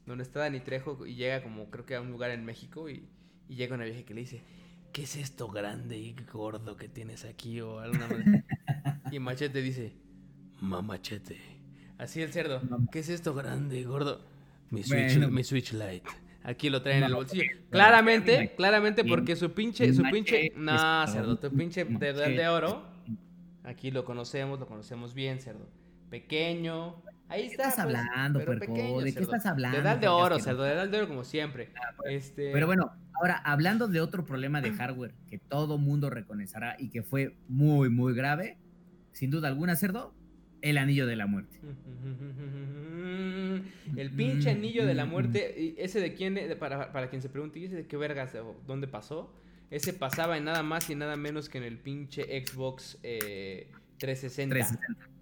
donde está Dani Trejo y llega como creo que a un lugar en México y, y llega una vieja que le dice, ¿qué es esto grande y gordo que tienes aquí? O alguna y Machete dice, Mamachete. Así el cerdo, ¿qué es esto grande y gordo? Mi Switch, Bueno. mi Switch Lite. Aquí lo traen en el bolsillo. Claramente, claramente porque su pinche, su pinche, no, cerdo, tu pinche de Machete. oro. Aquí lo conocemos, lo conocemos bien, cerdo. Pequeño, Ahí ¿Qué está. estás pues, hablando, pero puerco? pequeño, ¿De qué cerdo. estás hablando? De puerco oro, asqueroso? cerdo, dedal de oro como siempre. Este, Pero bueno, ahora hablando de otro problema de hardware que todo mundo reconocerá y que fue muy, muy grave, sin duda alguna, cerdo, el anillo de la muerte. El pinche anillo de la muerte, y ese de quién, de- para, para quien se pregunte, ¿y ese de qué vergas, o dónde pasó? Ese pasaba en nada más y nada menos que en el pinche Xbox eh, 360. 360.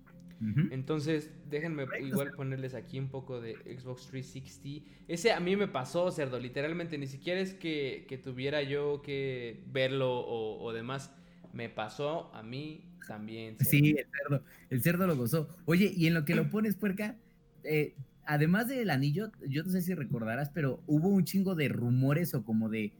Entonces, déjenme igual ponerles aquí un poco de Xbox 360. Ese a mí me pasó, cerdo, literalmente. Ni siquiera es que, que tuviera yo que verlo o, o demás. Me pasó a mí también. cerdo. Sí, el cerdo, el cerdo lo gozó. Oye, y en lo que lo pones, puerca, eh, además del anillo, yo no sé si recordarás, pero hubo un chingo de rumores o como de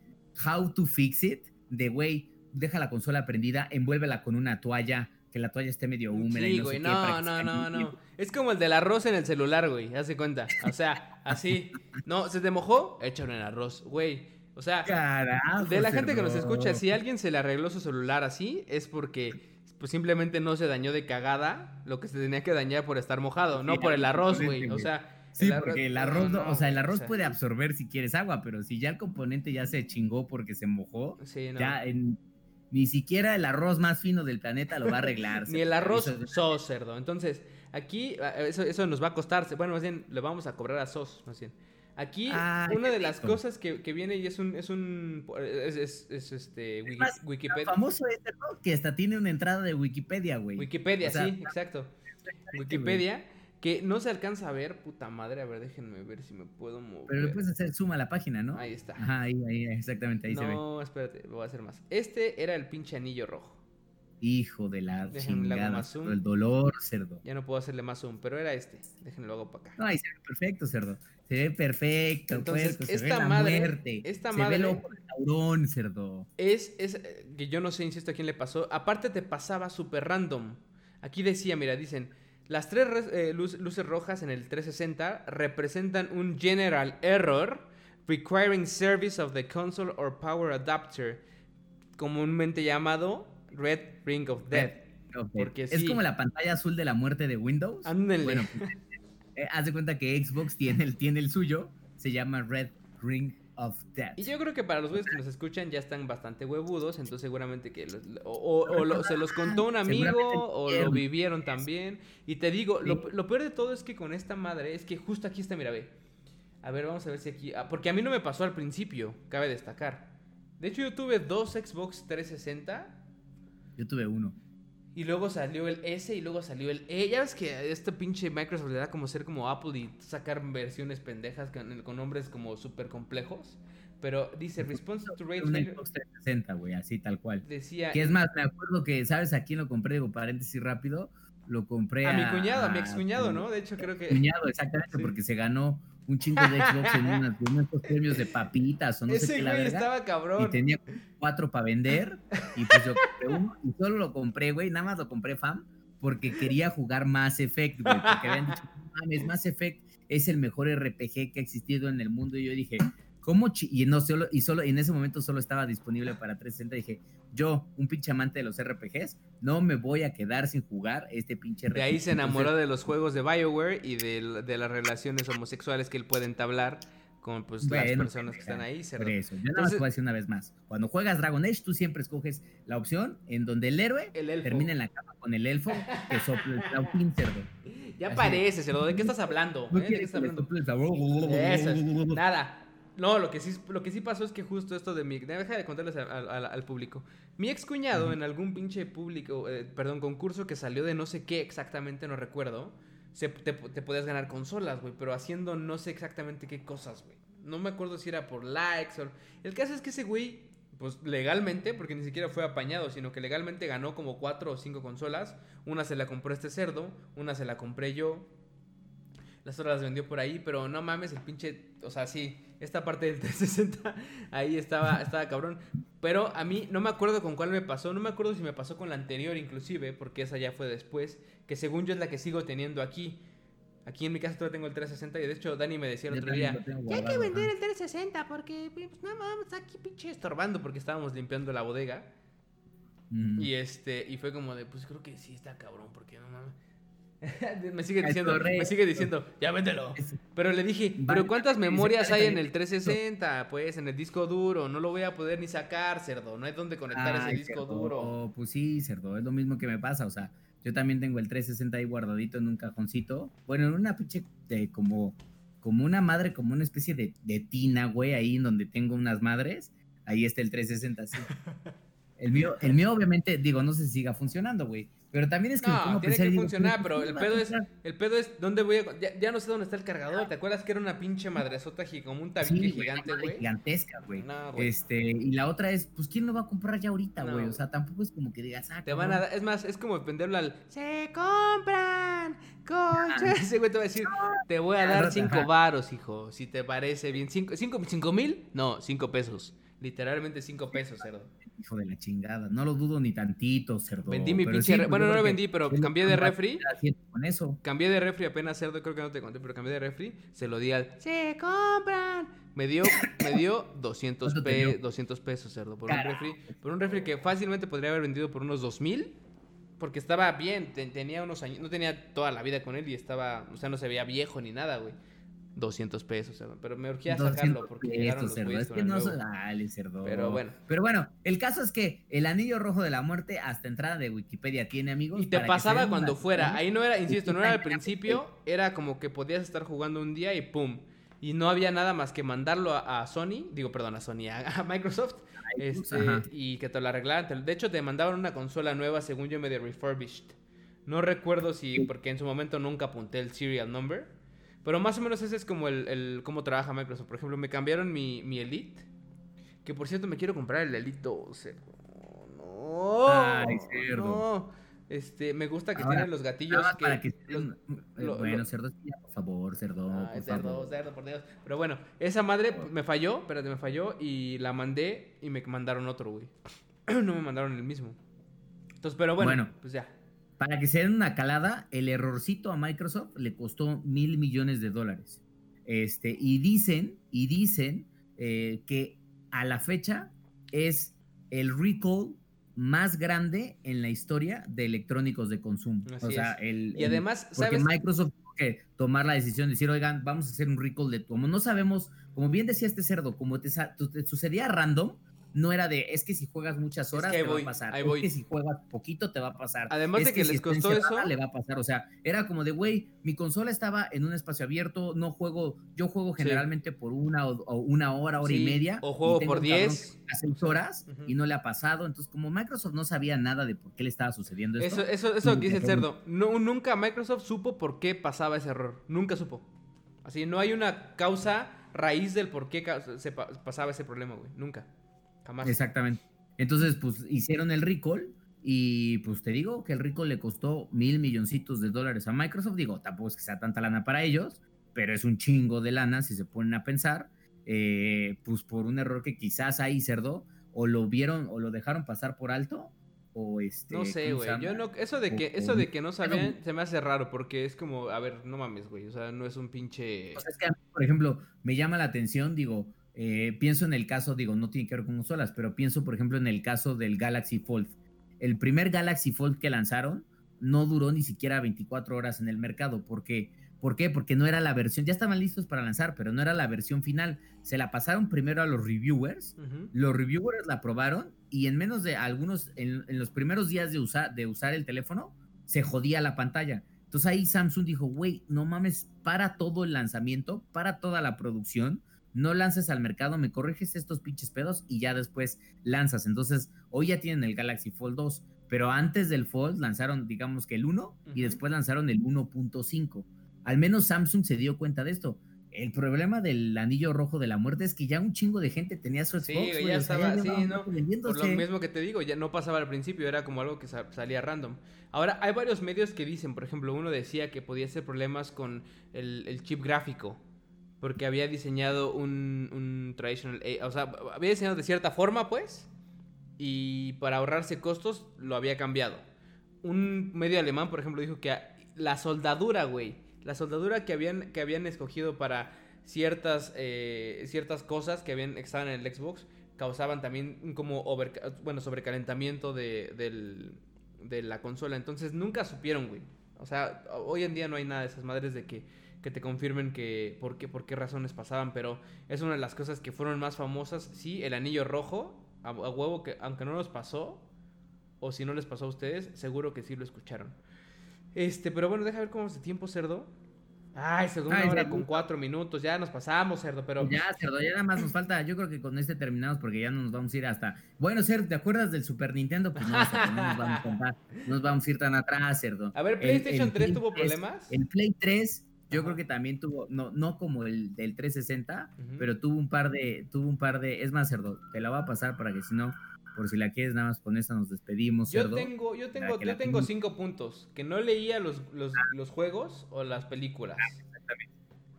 how to fix it, de güey, deja la consola prendida, envuélvela con una toalla, que la toalla esté medio húmeda. y Sí, no, güey, sé qué, para no, no, no, no. Es como el del arroz en el celular, güey. Haz de cuenta. O sea, así. No, ¿se te mojó? Échalo en arroz, güey. O sea, Carajo, de la gente que nos escucha, si alguien se le arregló su celular así, es porque pues simplemente no se dañó de cagada lo que se tenía que dañar por estar mojado, no por el arroz, güey. O sea, Sí, arroz- porque el arroz, no- no, o sea, el arroz sea, puede absorber si quieres agua, pero si ya el componente ya se chingó porque se mojó, Sí, no. ya en- ni siquiera el arroz más fino del planeta lo va a arreglar. Ni el arroz es- sos, cerdo. Entonces, aquí, a- eso, eso nos va a costar. Bueno, más bien, le vamos a cobrar a sos, más bien. Aquí, Ay, una de las rico. cosas que, que viene y es un, es un, es, es- es, este, Wiki- Wikipedia. famoso este, ¿no? Que hasta tiene una entrada de Wikipedia, güey. Wikipedia, O sea, sí, exacto. Wikipedia, que no se alcanza a ver, puta madre. A ver, déjenme ver si me puedo mover. Pero le puedes hacer suma a la página, ¿no? Ahí está. Ajá, ahí, ahí, exactamente, ahí se ve. no, espérate, lo voy a hacer más. Este era el pinche anillo rojo. Hijo de la Déjenme le hago chingada, más zoom. el dolor, cerdo. Ya no puedo hacerle más zoom, pero era este. Déjenme lo hago para acá. No, ahí se ve perfecto, cerdo. Se ve perfecto, Entonces, puerco, se ve esta la madre- muerte. esta se madre- ve el ojo de taurón, cerdo. Es, es, eh, que yo no sé, insisto, a quién le pasó. Aparte te pasaba súper random. Aquí decía, mira, dicen, las tres res- eh, luz- luces rojas en el 360 representan un general error requiring service of the console or power adapter, comúnmente llamado Red Ring of Death. Porque Es sí. como la pantalla azul de la muerte de Windows. Ándale. Bueno, pues, eh, haz de cuenta que Xbox tiene el, tiene el suyo, se llama Red Ring of Death. Y yo creo que para los güeyes que nos escuchan ya están bastante huevudos, entonces seguramente que los- o, o- o lo- se los contó un amigo o lo vivieron. también. Y te digo, lo peor de todo es que con esta madre es que justo aquí está, mira, ve. A ver, vamos a ver si aquí... ah, porque a mí no me pasó al principio, cabe destacar. De hecho, yo tuve dos Xbox 360 Yo tuve uno. Y luego salió el S y luego salió el E. Ya ves que este pinche Microsoft le da como ser como Apple y sacar versiones pendejas con, con nombres como súper complejos. Pero dice, response to Ray Un Xbox 360, güey, así tal cual. Decía... Que es más, me acuerdo que, ¿sabes a quién lo compré? Digo, paréntesis rápido. Lo compré A a... mi cuñado, a mi excuñado, ¿no? De hecho, creo que. Cuñado, exactamente, Sí. porque se ganó un chingo de Xbox en en unos premios de papitas o no sé qué la verga. estaba Y cabrón. tenía cuatro para vender. Y pues yo compré uno. Y solo lo compré, güey. Nada más lo compré, fam. Porque quería jugar Mass Effect, güey. Porque habían dicho, "No mames, Mass Effect es el mejor RPG que ha existido en el mundo. Y yo dije, ¿cómo? chi-?" Y, no solo, y solo en ese momento solo estaba disponible para 360. Dije, yo, un pinche amante de los RPGs, no me voy a quedar sin jugar este pinche RPG. De ahí se enamoró de los juegos de BioWare y de, de las relaciones homosexuales que él puede entablar con pues, las Bueno, personas que están ahí. Por eso, yo nada más Entonces- te voy a decir una vez más. Cuando juegas Dragon Age, tú siempre escoges la opción en donde el héroe El termina en la cama con el elfo que sopla el flautín cerdo. Ya Así. parece, cerdo. ¿De qué estás hablando? Eh? Nada. No, lo que sí, lo que sí pasó es que justo esto de mi... Deja de contarles al, público. Mi ex cuñado en algún pinche público, eh, perdón, concurso que salió de no sé qué exactamente, no recuerdo, se, te, te podías ganar consolas, güey, pero haciendo no sé exactamente qué cosas, güey. No me acuerdo si era por likes o... El caso es que ese güey, pues legalmente, porque ni siquiera fue apañado, sino que legalmente ganó como cuatro o cinco consolas. Una se la compró este cerdo, una se la compré yo, las otras las vendió por ahí, pero no mames, el pinche, o sea, sí, esta parte del 360 ahí estaba, estaba cabrón. Pero a mí no me acuerdo con cuál me pasó, no me acuerdo si me pasó con la anterior inclusive, porque esa ya fue después, que según yo es la que sigo teniendo aquí. Aquí en mi casa todavía tengo el 360 y de hecho Dani me decía el otro día, ya hay que vender el 360 porque, pues, no mames, está aquí pinche estorbando porque estábamos limpiando la bodega. Mm. Y este, y fue como de, pues creo que sí está cabrón, porque no mames. me sigue diciendo, me sigue diciendo, ya véndelo. Pero le dije, pero ¿cuántas memorias hay en el 360? Pues en el disco duro, no lo voy a poder ni sacar, cerdo. No hay dónde conectar Ay, ese disco cerdo, duro. Pues sí, cerdo, es lo mismo que me pasa, o sea, yo también tengo el 360 ahí guardadito en un cajoncito, bueno, en una pinche, de como, como una madre, como una especie de, de tina, güey, ahí en donde tengo unas madres, ahí está el 360, sí. El mío, el mío obviamente, digo, no sé si siga funcionando, güey, pero también es que No, tiene que digo, funcionar, ¿por pero el pedo es, el pedo es, ¿dónde voy a...? Ya, ya no sé dónde está el cargador, ¿te acuerdas que era una pinche madresota como un tabique Sí, güey, gigante, güey? Gigantesca, güey. No, güey. Este, y la otra es, pues, ¿quién lo va a comprar ya ahorita, No, güey? O sea, tampoco es como que digas, ah, Te van a dar, es más, es como venderlo al se compran concha. Ese güey te va a decir, te voy a dar Ajá. cinco varos, hijo, si te parece bien. ¿Cinco, cinco, cinco mil? No, cinco pesos. Literalmente cinco pesos, cerdo. Hijo de la chingada, no lo dudo ni tantito, cerdo. Vendí mi pero pinche sí, bueno, no lo vendí, pero cambié de refri. Con eso. Cambié de refri apenas cerdo, creo que no te conté, pero cambié de refri, se lo di al se compran. Me dio, me dio 200, ¿Cuánto te pe- dio? 200 pesos, cerdo, por un refri. Por un refri que fácilmente podría haber vendido por unos 2000. Porque estaba bien, te- tenía unos años, no tenía toda la vida con él y estaba, o sea, no se veía viejo ni nada, güey. 200 pesos, cerdo. Pero me urgía sacarlo 200 porque llegaron pesos, los cerdo. Es que no dale, cerdo. Pero bueno. Pero bueno, el caso es que el anillo rojo de la muerte, hasta entrada de Wikipedia, tiene amigos. Y te para pasaba cuando fuera. Ahí no era, insisto, no era al principio. Era como que podías estar jugando un día y pum. Y no había nada más que mandarlo a, a Sony. Digo, perdón, a Sony, a, a Microsoft. Este, y que te lo arreglaran. De hecho, te mandaban una consola nueva, según yo, medio refurbished. No recuerdo si, porque en su momento nunca apunté el serial number. Pero más o menos ese es como el, el cómo trabaja Microsoft. Por ejemplo, me cambiaron mi, mi Elite. Que por cierto, me quiero comprar el Elite 12. No, Ay, cerdo. no. Este, me gusta que Ahora, tiene los gatillos que, para que los- eh, lo- bueno, lo- cerdo, por favor, cerdo, Ay, por cerdo, favor. cerdo, por Dios. Pero bueno, esa madre me falló, espérate, me falló y la mandé y me mandaron otro, güey. no me mandaron el mismo. Entonces, pero bueno, Bueno. pues ya. Para que se den una calada, el errorcito a Microsoft le costó mil millones de dólares. Este, y dicen, y dicen eh, que a la fecha es el recall más grande en la historia de electrónicos de consumo. Así o sea, el, Y el- además, porque ¿sabes? Microsoft tuvo que tomar la decisión de decir, oigan, vamos a hacer un recall de como no sabemos, como bien decía este cerdo, como te, te sucedía random, no era de, es que si juegas muchas horas que te voy, va a pasar, ahí es voy. que si juegas poquito te va a pasar. Además Es de que, les costó eso, le va a pasar, o sea, era como de, güey, mi consola estaba en un espacio abierto, no juego, yo juego Sí. generalmente por una o, o una hora, hora Sí, y media. o juego por un cabrón 10. que juega seis horas Ujú. y no le ha pasado, entonces como Microsoft no sabía nada de por qué le estaba sucediendo esto. eso, eso, eso que dice el cerdo, no, nunca Microsoft supo por qué pasaba ese error. Nunca supo. Así, no hay una causa raíz del por qué se pa- pasaba ese problema, güey. Nunca. Jamás. Exactamente. Entonces, pues hicieron el recall y pues te digo que el recall le costó mil milloncitos de dólares a Microsoft. Digo, tampoco es que sea tanta lana para ellos, pero es un chingo de lana si se ponen a pensar. eh, pues por un error que quizás ahí cerdo o lo vieron o lo dejaron pasar por alto o este. No sé, ¿cómo güey. Yo no, eso de que, O- eso de que no sabían, pero- se me hace raro porque es como, a ver, no mames, güey. O sea, no es un pinche. O sea, es que a mí, por ejemplo, me llama la atención, digo, eh, pienso en el caso, digo, no tiene que ver con consolas, pero pienso, por ejemplo, en el caso del Galaxy Fold. El primer Galaxy Fold que lanzaron no duró ni siquiera 24 horas en el mercado. ¿Por qué? ¿Por qué? Porque no era la versión, ya estaban listos para lanzar, pero no era la versión final. Se la pasaron primero a los reviewers Ujú. los reviewers la probaron y en menos de algunos, en, en los primeros días de, usar de usar el teléfono, se jodía la pantalla. Entonces ahí Samsung dijo, güey, no mames, para todo el lanzamiento, para toda la producción, no lances al mercado, me corriges estos pinches pedos y ya después lanzas. Entonces hoy ya tienen el Galaxy Fold 2, pero antes del Fold lanzaron, digamos que el 1 y después lanzaron el 1.5. Al menos Samsung se dio cuenta de esto. El problema del anillo rojo de la muerte es que ya un chingo de gente tenía su Xbox. Sí, ya estaba, sí, ¿no? Por lo mismo que te digo, ya no pasaba al principio, era como algo que sa- salía random. Ahora, hay varios medios que dicen, por ejemplo, uno decía que podía ser problemas con el, el chip gráfico, porque había diseñado un, un traditional, o sea, había diseñado de cierta forma, pues, y para ahorrarse costos lo había cambiado. Un medio alemán, por ejemplo, dijo que la soldadura, güey, la soldadura que habían, que habían escogido para ciertas, eh, ciertas cosas que habían estaban en el Xbox causaban también como over, bueno, sobrecalentamiento de, del- de la consola. Entonces nunca supieron, güey. O sea, hoy en día no hay nada de esas madres de que, que te confirmen que por qué, por qué razones pasaban, pero es una de las cosas que fueron más famosas. Sí, el anillo rojo, a, a huevo que aunque no nos pasó, o si no les pasó a ustedes, seguro que sí lo escucharon. Este, pero bueno, deja ver cómo es de tiempo, cerdo. Ay, segunda Ay, hora con cuatro minutos, ya nos pasamos, cerdo, pero... Ya, cerdo, ya nada más nos falta. Yo creo que con este terminamos porque ya no nos vamos a ir hasta. Bueno, cerdo, ¿te acuerdas del Super Nintendo? Pues no, cerdo, no nos vamos a contar. No nos vamos a ir tan atrás, cerdo. A ver, PlayStation el 3 Play tuvo 3, problemas. El Play 3, yo creo que también tuvo, no, no como el del 360, Ujú. pero tuvo un par de, tuvo un par de. Es más, cerdo, te la voy a pasar para que si no, por si la quieres, nada más con esta nos despedimos, Yo cerdo. tengo, yo tengo, yo tengo cinco puntos. Que no leía los, los, los juegos o las películas.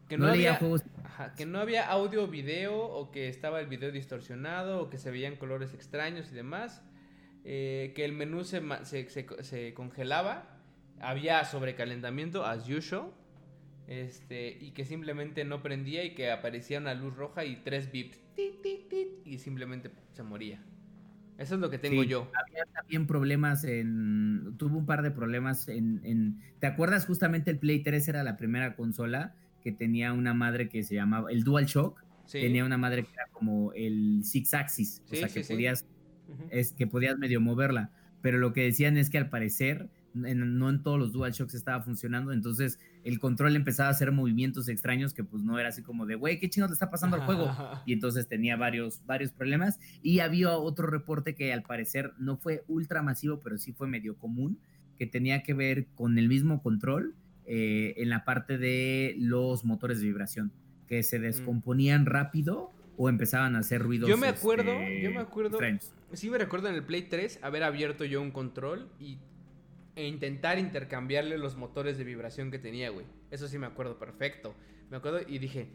Que no, no, leía había, juegos. ajá, que no había audio o video o que estaba el video distorsionado o que se veían colores extraños y demás. eh, que el menú se, se, se- se congelaba. Había sobrecalentamiento, as usual. Este, y que simplemente no prendía y que aparecía una luz roja y tres bips. y simplemente se moría. Eso es lo que tengo Sí. yo. Había también problemas en. Tuvo un par de problemas en, en- ¿Te acuerdas? Justamente el Play 3 era la primera consola que tenía una madre que se llamaba. El DualShock Sí. tenía una madre que era como el Six Axis. Sí, o sea, sí, que sí. podías es que podías medio moverla, pero lo que decían es que al parecer en- no en todos los DualShocks estaba funcionando, entonces el control empezaba a hacer movimientos extraños que pues no era así como de, güey, ¿qué chingados le está pasando al juego? Y entonces tenía varios, varios problemas y había otro reporte que al parecer no fue ultra masivo, pero sí fue medio común, que tenía que ver con el mismo control eh, en la parte de los motores de vibración, que se descomponían rápido o empezaban a hacer ruidos. Mm. Yo me acuerdo, este, yo me acuerdo, extraños. sí me recuerdo en el Play 3 haber abierto yo un control y e intentar intercambiarle los motores de vibración que tenía, güey. Eso sí me acuerdo perfecto. Me acuerdo y dije,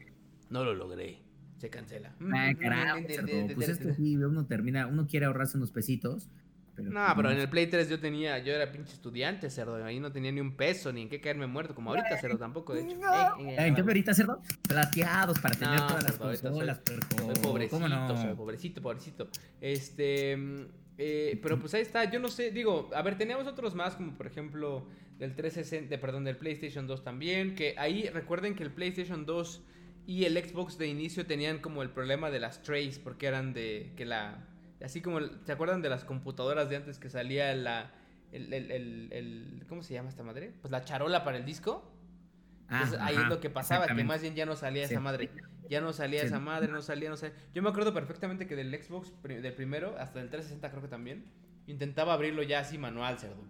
no lo logré. Se cancela. Ah, carajo, cerdo. Pues es que sí, uno termina, uno quiere ahorrarse unos pesitos. Pero No, pero en el Play 3 yo tenía, yo era pinche estudiante, cerdo. Ahí no tenía ni un peso, ni en qué caerme muerto, como ahorita, cerdo, tampoco, de hecho. Eh, eh, ¿En qué ahorita, cerdo? Plateados para tener No, todas las cerdo, consolas, puerco. Soy pobrecito, ¿Cómo no? soy pobrecito, pobrecito. Este, mm, eh, pero pues ahí está, yo no sé, digo, a ver, teníamos otros más, como por ejemplo del 360, de- perdón, del PlayStation 2 también, que ahí recuerden que el PlayStation 2 y el Xbox de inicio tenían como el problema de las trays, porque eran de, que la, así como, ¿se acuerdan de las computadoras de antes que salía la, el, el, el- el- ¿cómo se llama esta madre? Pues la charola para el disco. Ah, Entonces ahí ajá, es lo que pasaba, que más bien ya no salía Sí. esa madre. Ya no salía Sí. esa madre, no salía, no sé. Yo me acuerdo perfectamente que del Xbox, del primero, hasta el 360 creo que también, intentaba abrirlo ya así manual, cerdo.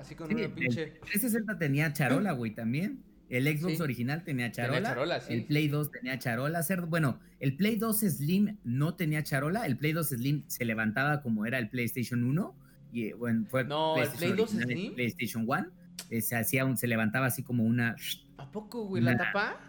Así con Sí, una el pinche... 360 tenía charola, güey, también. El Xbox Sí. original tenía Tenía charola. sí. El Play 2 tenía charola. cerdo. Bueno, el Play 2 Slim no tenía charola. El Play 2 Slim se levantaba como era el PlayStation 1. Y eh, bueno, fue No, el Play 2 original, el Slim. PlayStation 1. Eh, se hacía un, se levantaba así como una. ¿A poco, güey? ¿La tapa?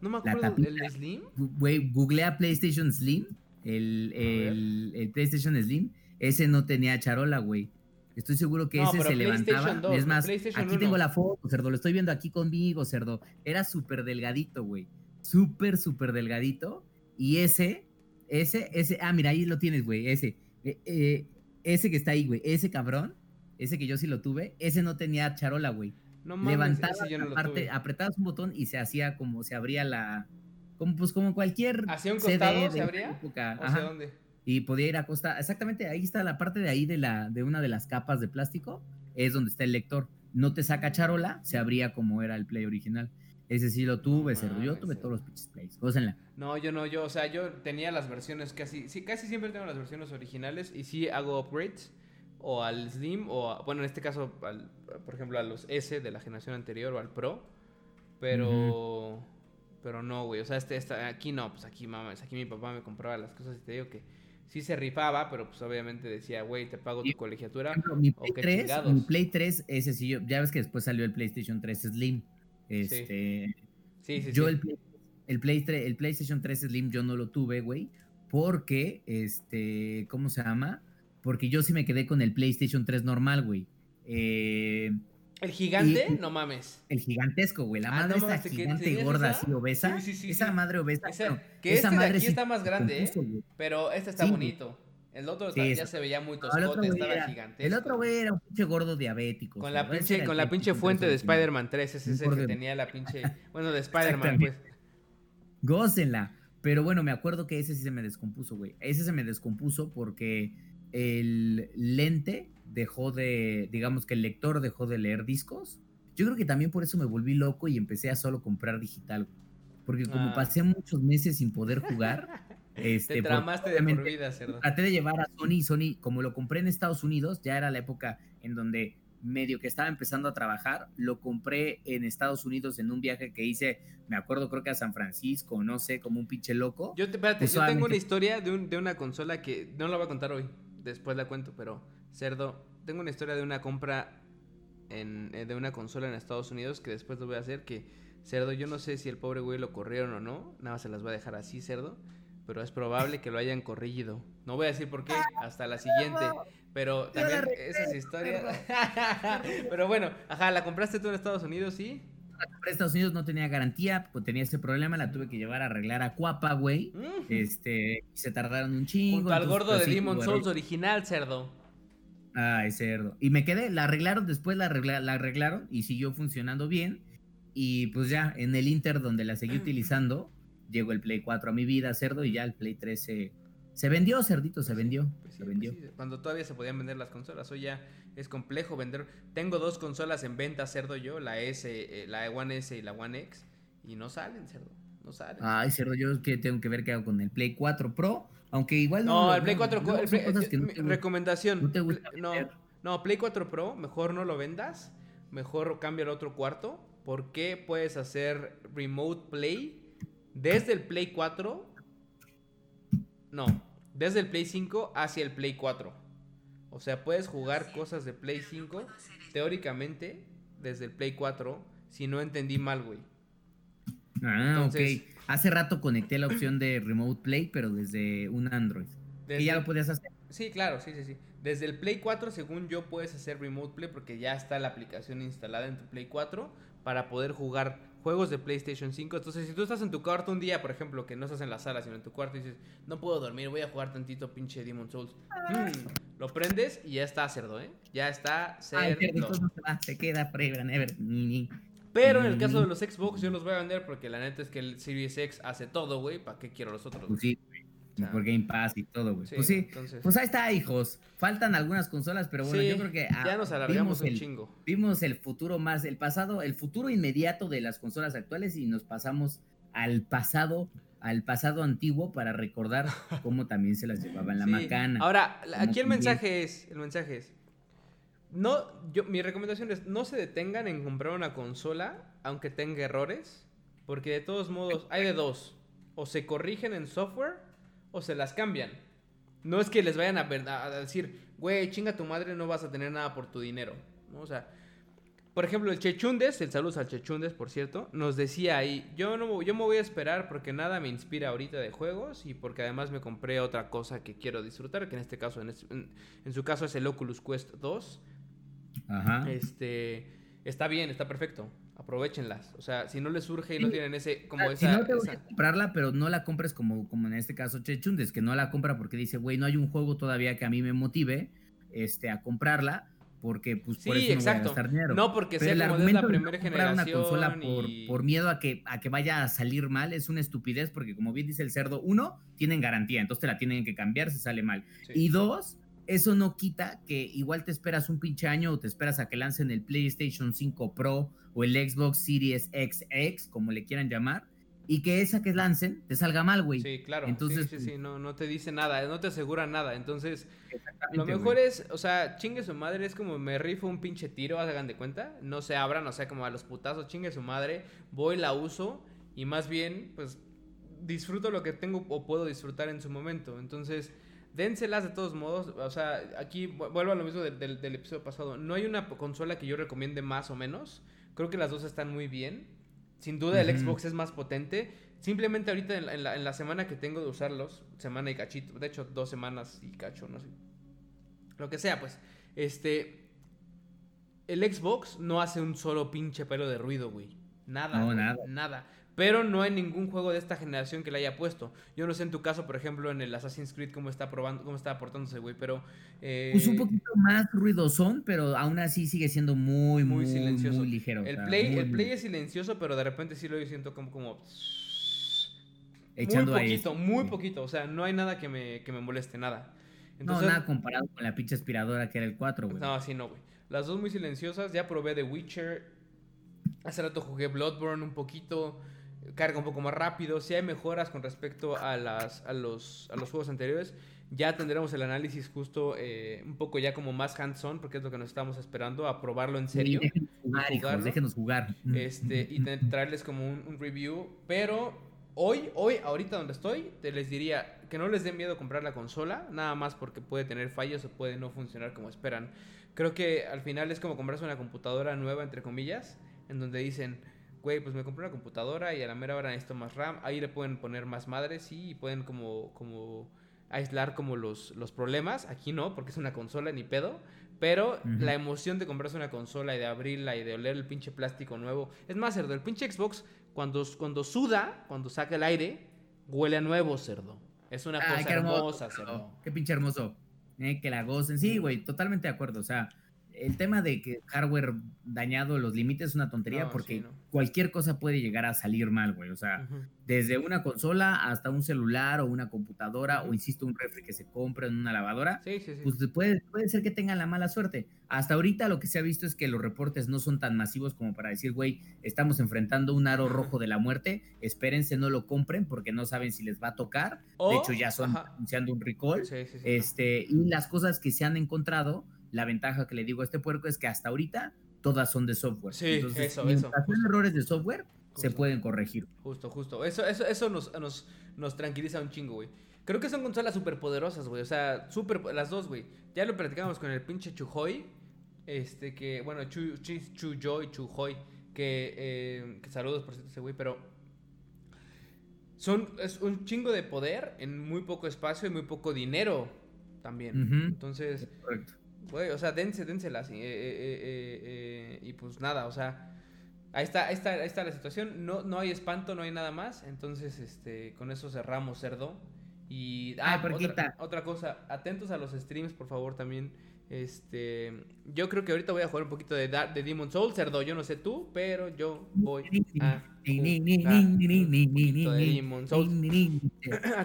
No me la acuerdo, tapita. ¿el Slim? Güey, googlea PlayStation Slim. El, el, el PlayStation Slim. Ese no tenía charola, güey. Estoy seguro que No, ese se levantaba. 2, es más, aquí 1. tengo la foto, cerdo. Lo estoy viendo aquí conmigo, cerdo. Era súper delgadito, güey. Súper, súper delgadito. Y ese, ese, ese. Ah, mira, ahí lo tienes, güey. Ese. Eh, eh, ese que está ahí, güey. Ese cabrón. Ese que yo sí lo tuve. Ese no tenía charola, güey. No mames, yo no la parte, apretabas un botón y se hacía como se abría la. Como, pues como cualquier. ¿Hacia un CD costado se abría? época. ¿O Ajá. sea, dónde? Y podía ir a costa. Exactamente, ahí está la parte de ahí de la de una de las capas de plástico. Es donde está el lector. No te saca charola, se abría como era el play original. Ese sí lo tuve, cerdo. Yo tuve cerdo. todos los pinches plays. Gócenla. No, yo no, yo, o sea, yo tenía las versiones casi, sí, casi siempre tengo las versiones originales y sí hago upgrades o al Slim o, a- bueno, en este caso, al, por ejemplo, a los S de la generación anterior o al Pro, pero, pero no, güey, o sea, este, esta- aquí no, pues aquí, mames, aquí mi papá me compraba las cosas y te digo que sí se rifaba, pero pues obviamente decía, güey, te pago tu colegiatura. Ejemplo, mi o Play, qué 3, chingados. mi Play 3, ese sí, yo, ya ves que después salió el PlayStation 3 Slim. Este, Sí, sí, yo sí. el, Play- el, Play 3 el PlayStation 3 Slim yo no lo tuve, güey, porque, este, ¿cómo se llama? Porque yo sí me quedé con el PlayStation 3 normal, güey. Eh, ¿El gigante? y- No mames. el gigantesco, güey, la Ah, madre no esta mames, ¿que gigante tenías gorda esa? así obesa. Sí, sí, sí, esa madre obesa. Esa- bueno, que esa este de madre aquí sí está más grande, ¿eh? compuso, güey. Pero este está bonito. El otro ya se veía muy toscote, estaba era- gigantesco. El otro güey era un pinche gordo diabético. Con la ese pinche, con la pinche 3 fuente de. Spider-Man 3, ese es el que tenía la pinche... Bueno, de Spider-Man, pues. Gócenla. Pero bueno, me acuerdo que ese sí se me descompuso, güey. Ese se me descompuso porque el lente dejó de, digamos que el lector dejó de leer discos. Yo creo que también por eso me volví loco y empecé a solo comprar digital. Porque como Ah. pasé muchos meses sin poder jugar, este, Te tramaste de por vida, cerdo. traté de llevar a Sony y Sony, como lo compré en Estados Unidos, ya era la época en donde medio que estaba empezando a trabajar, lo compré en Estados Unidos en un viaje que hice, me acuerdo creo que a San Francisco, no sé, como un pinche loco. Yo, te- espérate, Pues yo tengo una historia de, un- de una consola que no la voy a contar hoy, después la cuento, pero cerdo, tengo una historia de una compra en, eh, de una consola en Estados Unidos que después lo voy a hacer, que cerdo, yo no sé si el pobre güey lo corrieron o no, nada más se las voy a dejar así, cerdo, pero es probable que lo hayan corrigido. No voy a decir por qué, hasta la siguiente, pero también esas historias... pero bueno, ajá, la compraste tú en Estados Unidos, ¿sí? La compré en Estados Unidos no tenía garantía, pues tenía ese problema, la tuve que llevar a arreglar a Cuapa, güey. Mm. Este, y se tardaron un chingo. Junto al gordo pues, de Demon. Souls original, cerdo. Ay, cerdo. Y me quedé, la arreglaron, después la, arregla- la arreglaron y siguió funcionando bien. Y pues ya, en el Inter donde la seguí utilizando, llegó el Play 4 a mi vida, cerdo, y ya el Play 3 se, se vendió, cerdito, se vendió. Pues sí, se pues vendió. sí, cuando todavía se podían vender las consolas, hoy ya es complejo vender. Tengo dos consolas en venta, cerdo yo, la S, eh, la One S y la One X, y no salen, cerdo, no salen. Ay, cerdo, yo que tengo que ver qué hago con el Play 4 Pro, aunque igual no, lo- el Play 4, luego el son Play- cosas que no mi- te gustan. recomendación, no te gusta no, no, Play 4 Pro, mejor no lo vendas, mejor cambia al otro cuarto, porque puedes hacer remote play desde el Play 4, no, desde el Play 5 hacia el Play 4. O sea, puedes jugar cosas de Play 5 teóricamente desde el Play 4, si no entendí mal, güey. Ah, Entonces- ok. Hace rato conecté la opción de Remote Play, pero desde un Android. Desde- Y ya lo podías hacer. Sí, claro, sí, sí, sí. Desde el Play 4, según yo, puedes hacer Remote Play porque ya está la aplicación instalada en tu Play 4 para poder jugar juegos de PlayStation 5. Entonces, si tú estás en tu cuarto un día, por ejemplo, que no estás en la sala, sino en tu cuarto y dices, no puedo dormir, voy a jugar tantito pinche Demon Souls. Mm, lo prendes y ya está cerdo, ¿eh? Ya está Ay, cerdo. no se va, se queda forever. Pero en el caso de los Xbox, yo los voy a vender porque la neta es que el Series X hace todo, güey. ¿Para qué quiero los otros? Pues sí, Por Game Pass y todo, güey. sí, pues sí. entonces- Pues ahí está, hijos. Faltan algunas consolas, pero bueno, Sí, yo creo que ah, ya nos alargamos un el, chingo. vimos el futuro más, el pasado, el futuro inmediato de las consolas actuales y nos pasamos al pasado, al pasado antiguo para recordar cómo también se las llevaba en la Sí. macana. Ahora, aquí el mensaje es, el mensaje es, no, yo, mi recomendación es, no se detengan en comprar una consola, aunque tenga errores, porque de todos modos, hay de dos, o se corrigen en software, o se las cambian. No es que les vayan a, ver- a decir, güey, chinga tu madre, no vas a tener nada por tu dinero, ¿no? O sea, por ejemplo, el Chechundes, el saludos al Chechundes, por cierto, nos decía ahí, yo no yo me voy a esperar porque nada me inspira ahorita de juegos y porque además me compré otra cosa que quiero disfrutar, que en este caso, en, es- en- en su caso es el Oculus Quest 2. Ajá. Este, está bien, está perfecto. Aprovechenlas. O sea, si no les surge y no tienen ese como Ah, si esa, no te comprarla, pero no la compres como, como en este caso Chechundes, que no la compra porque dice, güey, no hay un juego todavía que a mí me motive este, a comprarla, porque pues por eso no exacto. voy a gastar dinero. No porque sea el como de la de no una consola por, por miedo a que, a que vaya a salir mal es una estupidez, porque como bien dice el cerdo, uno, tienen garantía, entonces te la tienen que cambiar si sale mal. Sí. Y dos, eso no quita que igual te esperas un pinche año o te esperas a que lancen el PlayStation 5 Pro o el Xbox Series XX, como le quieran llamar, y que esa que lancen te salga mal, güey. Sí, claro. Entonces, sí, sí, sí, no, no te dice nada, no te asegura nada. Entonces, Lo güey. mejor es, o sea, chingue su madre, es como me rifo un pinche tiro, hagan de cuenta. No se abran, o sea, como a los putazos, chingue su madre, voy, la uso y más bien, pues, disfruto lo que tengo o puedo disfrutar en su momento. Entonces, dénselas de todos modos. O sea, aquí vu- vuelvo a lo mismo del, del- del episodio pasado. No hay una consola que yo recomiende más o menos. Creo que las dos están muy bien. Sin duda el. Xbox es más potente. Simplemente ahorita en la, en la- en la semana que tengo de usarlos, semana y cachito, de hecho dos semanas y cacho, no sé. Lo que sea, pues. Este. El Xbox no hace un solo pinche pelo de ruido, güey. Nada. No, nada. Nada. Pero no hay ningún juego de esta generación que le haya puesto. Yo no sé en tu caso, por ejemplo, en el Assassin's Creed cómo está probando, cómo está aportándose, güey, pero eh... pues un poquito más ruidosón, pero aún así sigue siendo muy muy, silencioso, muy ligero. El play, el play es silencioso, pero de repente sí lo siento como como Echando muy poquito, muy poquito, o sea, no hay nada que me, que me moleste, nada. no, nada comparado con la pinche aspiradora que era el 4, güey. No, sí, no, güey. Las dos muy silenciosas, ya probé The Witcher, hace rato jugué Bloodborne un poquito, carga un poco más rápido, si hay mejoras con respecto a, las, a, los, a los juegos anteriores, ya tendremos el análisis justo eh, un poco ya como más hands-on, porque es lo que nos estamos esperando, a probarlo en serio. déjenos jugar, Este, y traerles como un, un, review, pero hoy, hoy, ahorita donde estoy, te les diría que no les dé miedo comprar la consola, nada más porque puede tener fallos o puede no funcionar como esperan. Creo que al final es como comprarse una computadora nueva, entre comillas, en donde dicen güey, pues me compré una computadora y a la mera hora necesito más RAM. Ahí le pueden poner más madres y pueden como, como aislar como los, los problemas. Aquí no, porque es una consola ni pedo. Pero la emoción de comprarse una consola y de abrirla y de oler el pinche plástico nuevo. Es más, cerdo, el pinche Xbox, cuando, cuando suda, cuando saca el aire, huele a nuevo, cerdo. Es una cosa hermosa, cerdo. Qué pinche hermoso. Eh, que la gocen. Sí, güey, totalmente de acuerdo. O sea, el tema de que hardware dañado los límites es una tontería porque cualquier cosa puede llegar a salir mal, güey. O sea, desde una consola hasta un celular o una computadora o, insisto, un refri que se compra en una lavadora, pues puede, puede ser que tengan la mala suerte. Hasta ahorita lo que se ha visto es que los reportes no son tan masivos como para decir, güey, estamos enfrentando un aro rojo de la muerte, espérense, no lo compren porque no saben si les va a tocar. de hecho, ya son anunciando un recall. este, y las cosas que se han encontrado la ventaja que le digo a este puerco es que hasta ahorita todas son de software. Sí, eso, eso. errores de software se pueden corregir. Justo, justo. Eso, eso, eso nos, nos, nos tranquiliza un chingo, güey. Creo que son consolas súper poderosas, güey. O sea, súper, las dos, güey. Ya lo platicamos con el pinche Chujoy. Este, que, bueno, Chu, Chu, Chujoy, Chujoy. Que, eh, que saludos por cierto ese güey, pero son, es un chingo de poder en muy poco espacio y muy poco dinero también. Entonces, Correcto o sea, dense, dénselas. Eh, eh, eh, y pues nada, o sea, ahí está, ahí está, ahí está la situación. No, no hay espanto, no hay nada más. Entonces, este, con eso cerramos, cerdo. Y ah, otra, otra, cosa, atentos a los streams, por favor, también. Este, yo creo que ahorita voy a jugar un poquito de, de Demon Soul, cerdo. Yo no sé tú, pero yo voy a Demon Souls.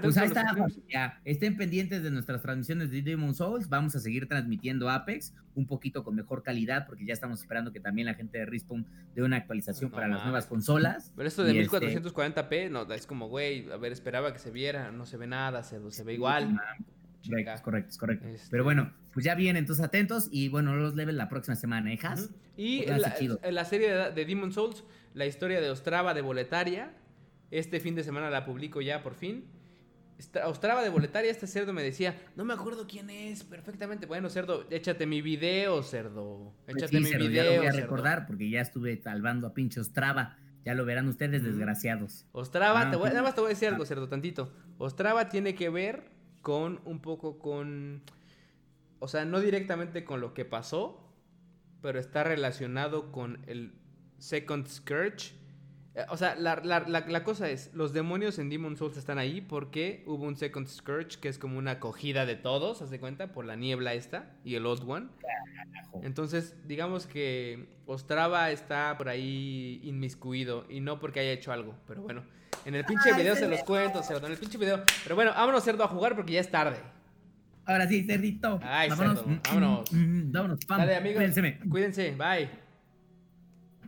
Pues ahí está, ya. Estén pendientes de nuestras transmisiones de Demon Souls. Vamos a seguir transmitiendo Apex un poquito con mejor calidad, porque ya estamos esperando que también la gente de Respawn dé una actualización para las nuevas consolas. Pero esto de 1440p, este no, es como, güey, a ver, esperaba que se viera, no se ve nada, se, se ve igual. Correcto, correcto, correcto. Este Pero bueno, pues ya vienen, entonces atentos y bueno, los levels la próxima semana, ¿eh, Y en la, serie de, de, Demon Souls, la historia de Ostrava de Boletaria, este fin de semana la publico ya por fin. Ostrava de Boletaria, este cerdo me decía, no me acuerdo quién es perfectamente. Bueno, cerdo, échate mi video, cerdo. Pues échate mi video. Ya lo voy a recordar porque ya estuve salvando a pinche Ostrava. Ya lo verán ustedes, desgraciados. Ostrava, ah, te voy, nada más te voy a decir algo, cerdo, tantito. Ostrava tiene que ver con un poco con, o sea, no directamente con lo que pasó, pero está relacionado con el Second Scourge. Eh, o sea, la, la, la, cosa es, los demonios en Demon Souls están ahí porque hubo un Second Scourge que es como una acogida de todos, ¿haz de cuenta? Por la niebla esta y el Old One. Entonces, digamos que Ostrava está por ahí inmiscuido y no porque haya hecho algo, pero bueno. En el pinche video se los cuento, cerdo. En el pinche video. Pero bueno, vámonos, cerdo, a jugar porque ya es tarde. Ahora sí, cerdito. Ay, vámonos. Cerdo, vámonos. Mm, mm, vámonos, Dale, amigos. Cuídense. Cuídense. Bye.